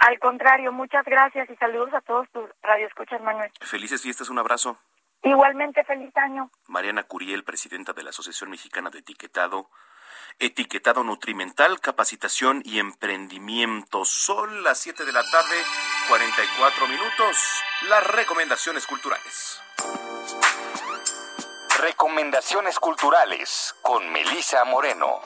P: Al contrario, muchas gracias y saludos a todos tus radioescuchas, Manuel.
A: Felices fiestas, un abrazo.
P: Igualmente, feliz año.
A: Mariana Curiel, presidenta de la Asociación Mexicana de Etiquetado, etiquetado nutrimental, capacitación y emprendimiento. Son las 7 de la tarde, 44 minutos. Las recomendaciones culturales.
N: Recomendaciones culturales con Melisa Moreno.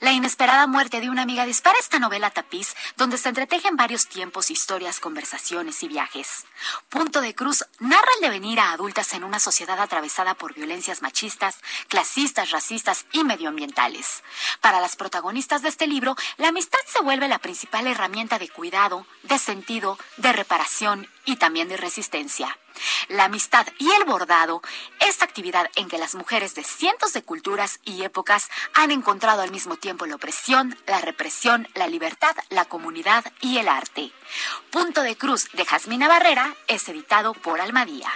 Q: La inesperada muerte de una amiga dispara esta novela tapiz donde se entretejen varios tiempos, historias, conversaciones y viajes. Punto de Cruz narra el devenir a adultas en una sociedad atravesada por violencias machistas, clasistas, racistas y medioambientales. Para las protagonistas de este libro, la amistad se vuelve la principal herramienta de cuidado, de sentido, de reparación y también de resistencia. La amistad y el bordado, esta actividad en que las mujeres de cientos de culturas y épocas han encontrado al mismo tiempo la opresión, la represión, la libertad, la comunidad y el arte. Punto de Cruz de Jasmina Barrera es editado por Almadía.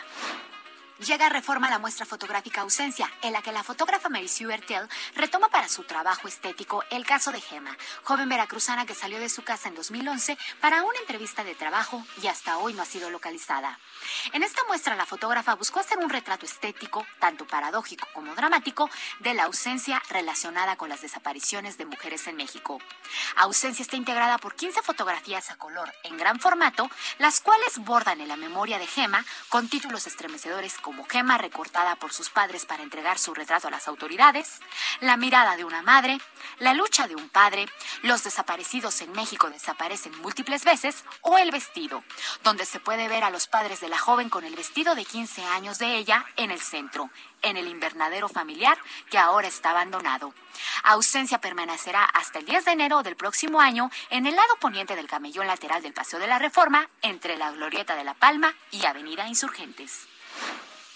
Q: Llega a Reforma la muestra fotográfica Ausencia, en la que la fotógrafa Mary Sue Bertel retoma para su trabajo estético el caso de Gema, joven veracruzana que salió de su casa en 2011 para una entrevista de trabajo y hasta hoy no ha sido localizada. En esta muestra la fotógrafa buscó hacer un retrato estético, tanto paradójico como dramático, de la ausencia relacionada con las desapariciones de mujeres en México. Ausencia está integrada por 15 fotografías a color en gran formato, las cuales bordan en la memoria de Gema con títulos estremecedores como gema recortada por sus padres para entregar su retrato a las autoridades, la mirada de una madre, la lucha de un padre, los desaparecidos en México desaparecen múltiples veces o el vestido, donde se puede ver a los padres de la joven con el vestido de 15 años de ella en el centro, en el invernadero familiar que ahora está abandonado. Ausencia permanecerá hasta el 10 de enero del próximo año en el lado poniente del camellón lateral del Paseo de la Reforma, entre la Glorieta de la Palma y Avenida Insurgentes.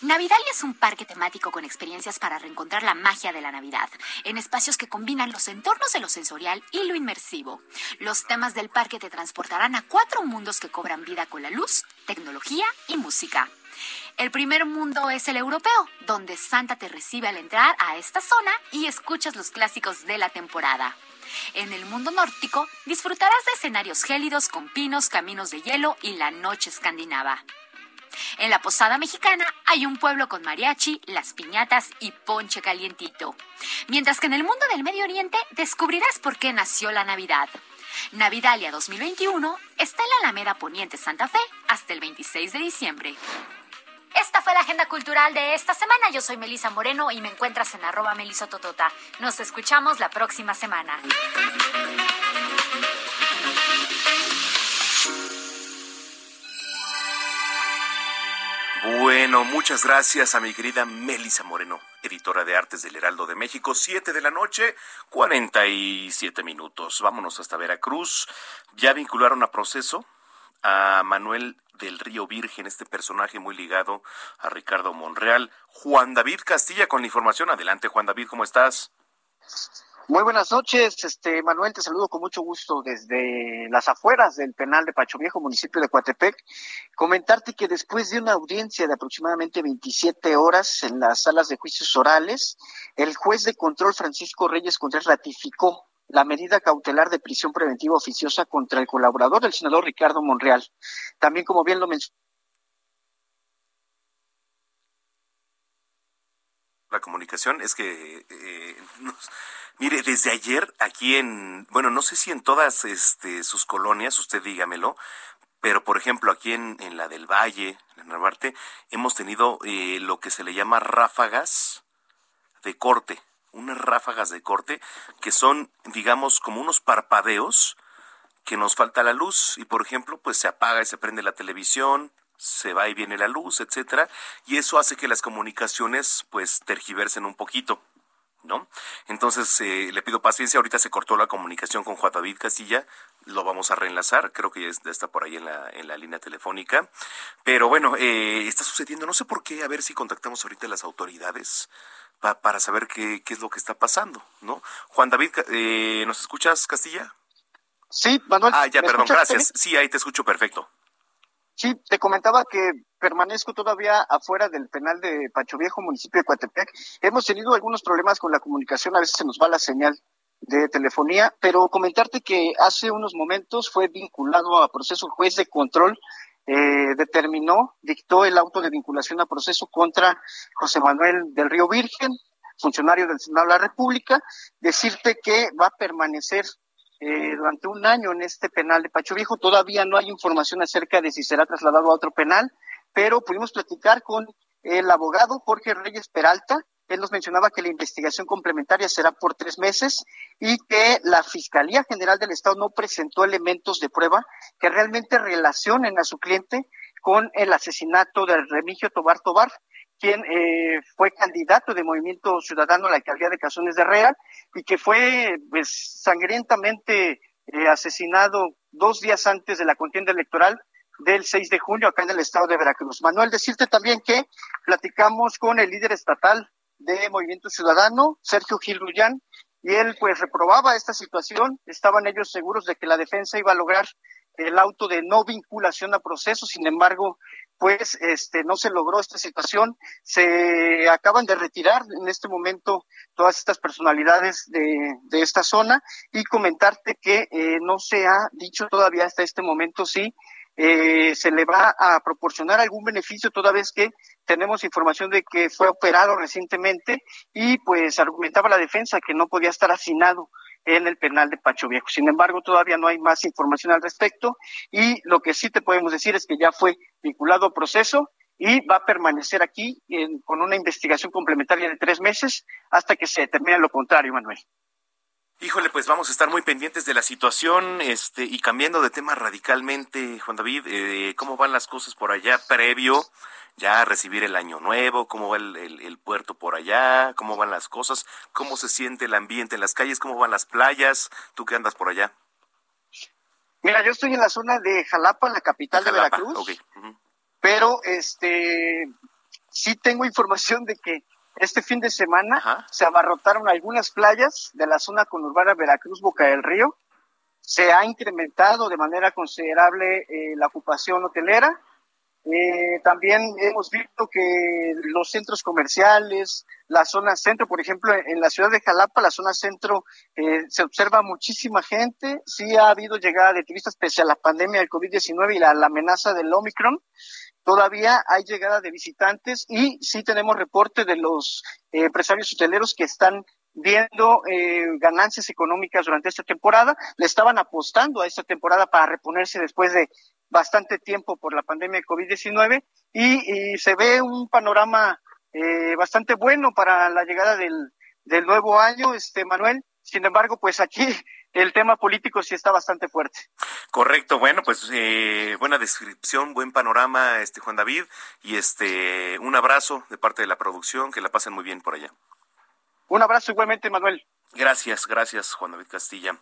Q: Navidalia es un parque temático con experiencias para reencontrar la magia de la Navidad, en espacios que combinan los entornos de lo sensorial y lo inmersivo. Los temas del parque te transportarán a cuatro mundos que cobran vida con la luz, tecnología y música. El primer mundo es el europeo, donde Santa te recibe al entrar a esta zona y escuchas los clásicos de la temporada. En el mundo nórdico disfrutarás de escenarios gélidos con pinos, caminos de hielo y la noche escandinava. En la posada mexicana hay un pueblo con mariachi, las piñatas y ponche calientito. Mientras que en el mundo del Medio Oriente descubrirás por qué nació la Navidad. Navidalia 2021 está en la Alameda Poniente Santa Fe hasta el 26 de diciembre. Esta fue la agenda cultural de esta semana. Yo soy Melisa Moreno y me encuentras en arroba melisototota. Nos escuchamos la próxima semana.
A: Bueno, muchas gracias a mi querida Melisa Moreno, editora de artes del Heraldo de México, Siete de la noche, 47 minutos. Vámonos hasta Veracruz. Ya vincularon a proceso a Manuel del Río Virgen, este personaje muy ligado a Ricardo Monreal. Juan David Castilla con la información. Adelante, Juan David, ¿cómo estás?
R: Muy buenas noches, este Manuel, te saludo con mucho gusto desde las afueras del penal de Pacho Viejo, municipio de Coatepec. Comentarte que después de una audiencia de aproximadamente 27 horas en las salas de juicios orales, el juez de control Francisco Reyes Contreras ratificó la medida cautelar de prisión preventiva oficiosa contra el colaborador del senador Ricardo Monreal. También, como bien lo mencionó,
A: la comunicación es que eh, Mire, desde ayer aquí en, bueno, no sé si en todas este, sus colonias, usted dígamelo, pero por ejemplo aquí en, en la del Valle, en Narvarte, hemos tenido eh, lo que se le llama ráfagas de corte, unas ráfagas de corte que son, digamos, como unos parpadeos que nos falta la luz y por ejemplo, pues se apaga y se prende la televisión, se va y viene la luz, etcétera, y eso hace que las comunicaciones pues tergiversen un poquito. ¿no? Entonces, eh, le pido paciencia, ahorita se cortó la comunicación con Juan David Castilla, lo vamos a reenlazar, creo que ya está por ahí en la, en la línea telefónica, pero bueno, eh, está sucediendo, no sé por qué, a ver si contactamos ahorita a las autoridades para saber qué, qué es lo que está pasando, ¿no? Juan David, eh, ¿nos escuchas, Castilla?
R: Sí, Manuel.
A: Ah, ya, perdón, gracias. Sí, ahí te escucho perfecto.
R: Sí, te comentaba que permanezco todavía afuera del penal de Pacho Viejo, municipio de Coatepec. Hemos tenido algunos problemas con la comunicación, a veces se nos va la señal de telefonía, pero comentarte que hace unos momentos fue vinculado a proceso juez de control, eh, determinó, dictó el auto de vinculación a proceso contra José Manuel del Río Virgen, funcionario del Senado de la República, decirte que va a permanecer eh, durante un año en este penal de Pacho Viejo. Todavía no hay información acerca de si será trasladado a otro penal, pero pudimos platicar con el abogado Jorge Reyes Peralta. Él nos mencionaba que la investigación complementaria será por tres meses y que la Fiscalía General del Estado no presentó elementos de prueba que realmente relacionen a su cliente con el asesinato de Remigio Tobar Tobar quien eh, fue candidato de Movimiento Ciudadano a la alcaldía de Cazones de Real y que fue pues, sangrientamente eh, asesinado dos días antes de la contienda electoral del 6 de junio acá en el estado de Veracruz. Manuel, decirte también que platicamos con el líder estatal de Movimiento Ciudadano, Sergio Gil Rullán, y él pues reprobaba esta situación, estaban ellos seguros de que la defensa iba a lograr el auto de no vinculación a proceso, sin embargo, pues este no se logró esta situación, se acaban de retirar en este momento todas estas personalidades de, de esta zona y comentarte que eh, no se ha dicho todavía hasta este momento si eh, se le va a proporcionar algún beneficio toda vez que tenemos información de que fue operado recientemente y pues argumentaba la defensa que no podía estar hacinado en el penal de Pacho Viejo. Sin embargo, todavía no hay más información al respecto y lo que sí te podemos decir es que ya fue vinculado a proceso y va a permanecer aquí con una investigación complementaria de tres meses hasta que se determine lo contrario, Manuel.
A: Híjole, pues vamos a estar muy pendientes de la situación, este, y cambiando de tema radicalmente, Juan David, eh, ¿cómo van las cosas por allá previo ya recibir el año nuevo, cómo va el, puerto por allá, cómo van las cosas, cómo se siente el ambiente en las calles, cómo van las playas, tú que andas por allá.
R: Mira, yo estoy en la zona de Jalapa, la capital de, Veracruz, pero este sí tengo información de que este fin de semana se abarrotaron algunas playas de la zona conurbana Veracruz, Boca del Río. Se ha incrementado de manera considerable eh, la ocupación hotelera eh, también hemos visto que los centros comerciales, la zona centro, por ejemplo, en la ciudad de Jalapa, la zona centro, eh, se observa muchísima gente. Sí ha habido llegada de turistas pese a la pandemia del COVID-19 y la, amenaza del Omicron. Todavía hay llegada de visitantes y sí tenemos reporte de los eh, empresarios hoteleros que están viendo eh, ganancias económicas durante esta temporada. Le estaban apostando a esta temporada para reponerse después de bastante tiempo por la pandemia de COVID-19 y, se ve un panorama eh, bastante bueno para la llegada del, del nuevo año, este Manuel. Sin embargo, pues aquí el tema político sí está bastante fuerte.
A: Correcto, bueno, pues eh, buena descripción, buen panorama, este Juan David, y este un abrazo de parte de la producción, que la pasen muy bien por allá.
R: Un abrazo igualmente, Manuel.
A: Gracias, gracias, Juan David Castilla.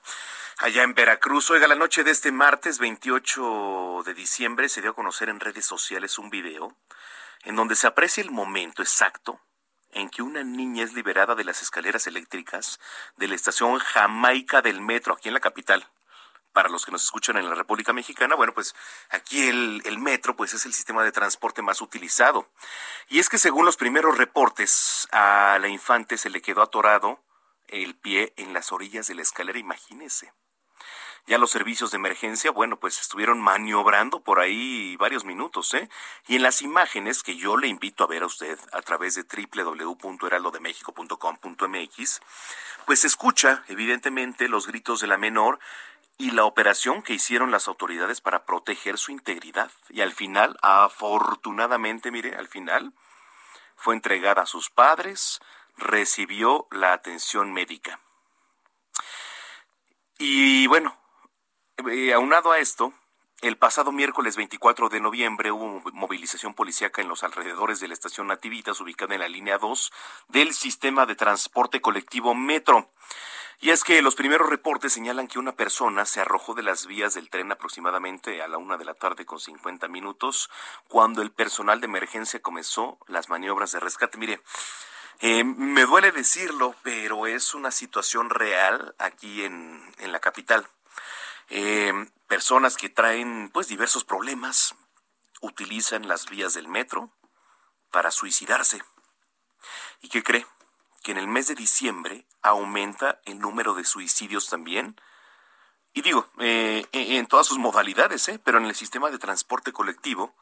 A: Allá en Veracruz, oiga, la noche de este martes 28 de diciembre se dio a conocer en redes sociales un video en donde se aprecia el momento exacto en que una niña es liberada de las escaleras eléctricas de la estación Jamaica del metro, aquí en la capital para los que nos escuchan en la República Mexicana, bueno, pues aquí el, metro pues es el sistema de transporte más utilizado. Y es que según los primeros reportes, a la infante se le quedó atorado el pie en las orillas de la escalera, imagínese. Ya los servicios de emergencia, bueno, pues estuvieron maniobrando por ahí varios minutos, ¿eh? Y en las imágenes que yo le invito a ver a usted a través de www.heraldodemexico.com.mx, pues escucha evidentemente los gritos de la menor y la operación que hicieron las autoridades para proteger su integridad. Y al final, afortunadamente, mire, al final fue entregada a sus padres, recibió la atención médica. Y bueno, eh, aunado a esto, El pasado miércoles 24 de noviembre hubo movilización policíaca en los alrededores de la estación Nativitas, ubicada en la línea 2 del sistema de transporte colectivo Metro. Y es que los primeros reportes señalan que una persona se arrojó de las vías del tren aproximadamente a la una de la tarde con 50 minutos, cuando el personal de emergencia comenzó las maniobras de rescate. Mire, eh, me duele decirlo, pero es una situación real aquí en, en la capital. Eh, personas que traen pues diversos problemas utilizan las vías del metro para suicidarse. ¿Y qué cree? Que en el mes de diciembre aumenta el número de suicidios también. Y digo, eh, en todas sus modalidades, ¿eh? pero en el sistema de transporte colectivo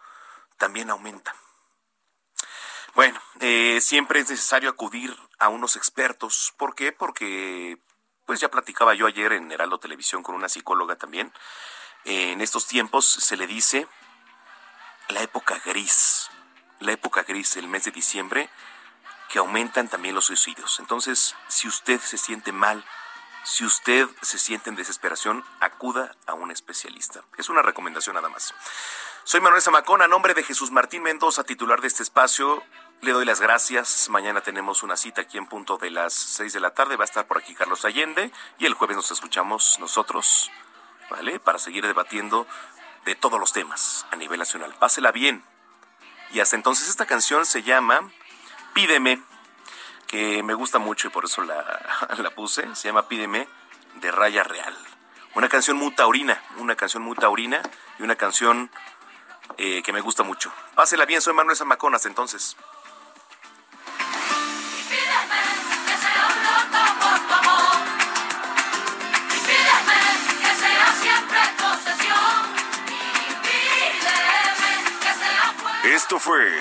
A: también aumenta. Bueno, eh, siempre es necesario acudir a unos expertos. ¿Por qué? Porque, pues ya platicaba yo ayer en Heraldo Televisión con una psicóloga también. en estos tiempos se le dice la época gris, la época gris, el mes de diciembre, que aumentan también los suicidios. Entonces, si usted se siente mal, si usted se siente en desesperación, acuda a un especialista. Es una recomendación nada más. Soy Manuel Zamacón, a nombre de Jesús Martín Mendoza, titular de este espacio. Le doy las gracias. Mañana tenemos una cita aquí en punto de las seis de la tarde. Va a estar por aquí Carlos Allende y el jueves nos escuchamos nosotros, ¿vale? Para seguir debatiendo de todos los temas a nivel nacional. Pásela bien. Y hasta entonces esta canción se llama Pídeme, que me gusta mucho y por eso la, la puse. Se llama Pídeme de Raya Real. Una canción muy taurina, una canción muy taurina y una canción eh, que me gusta mucho. Pásela bien, soy Manuel Zamacón, hasta entonces.
N: Esto fue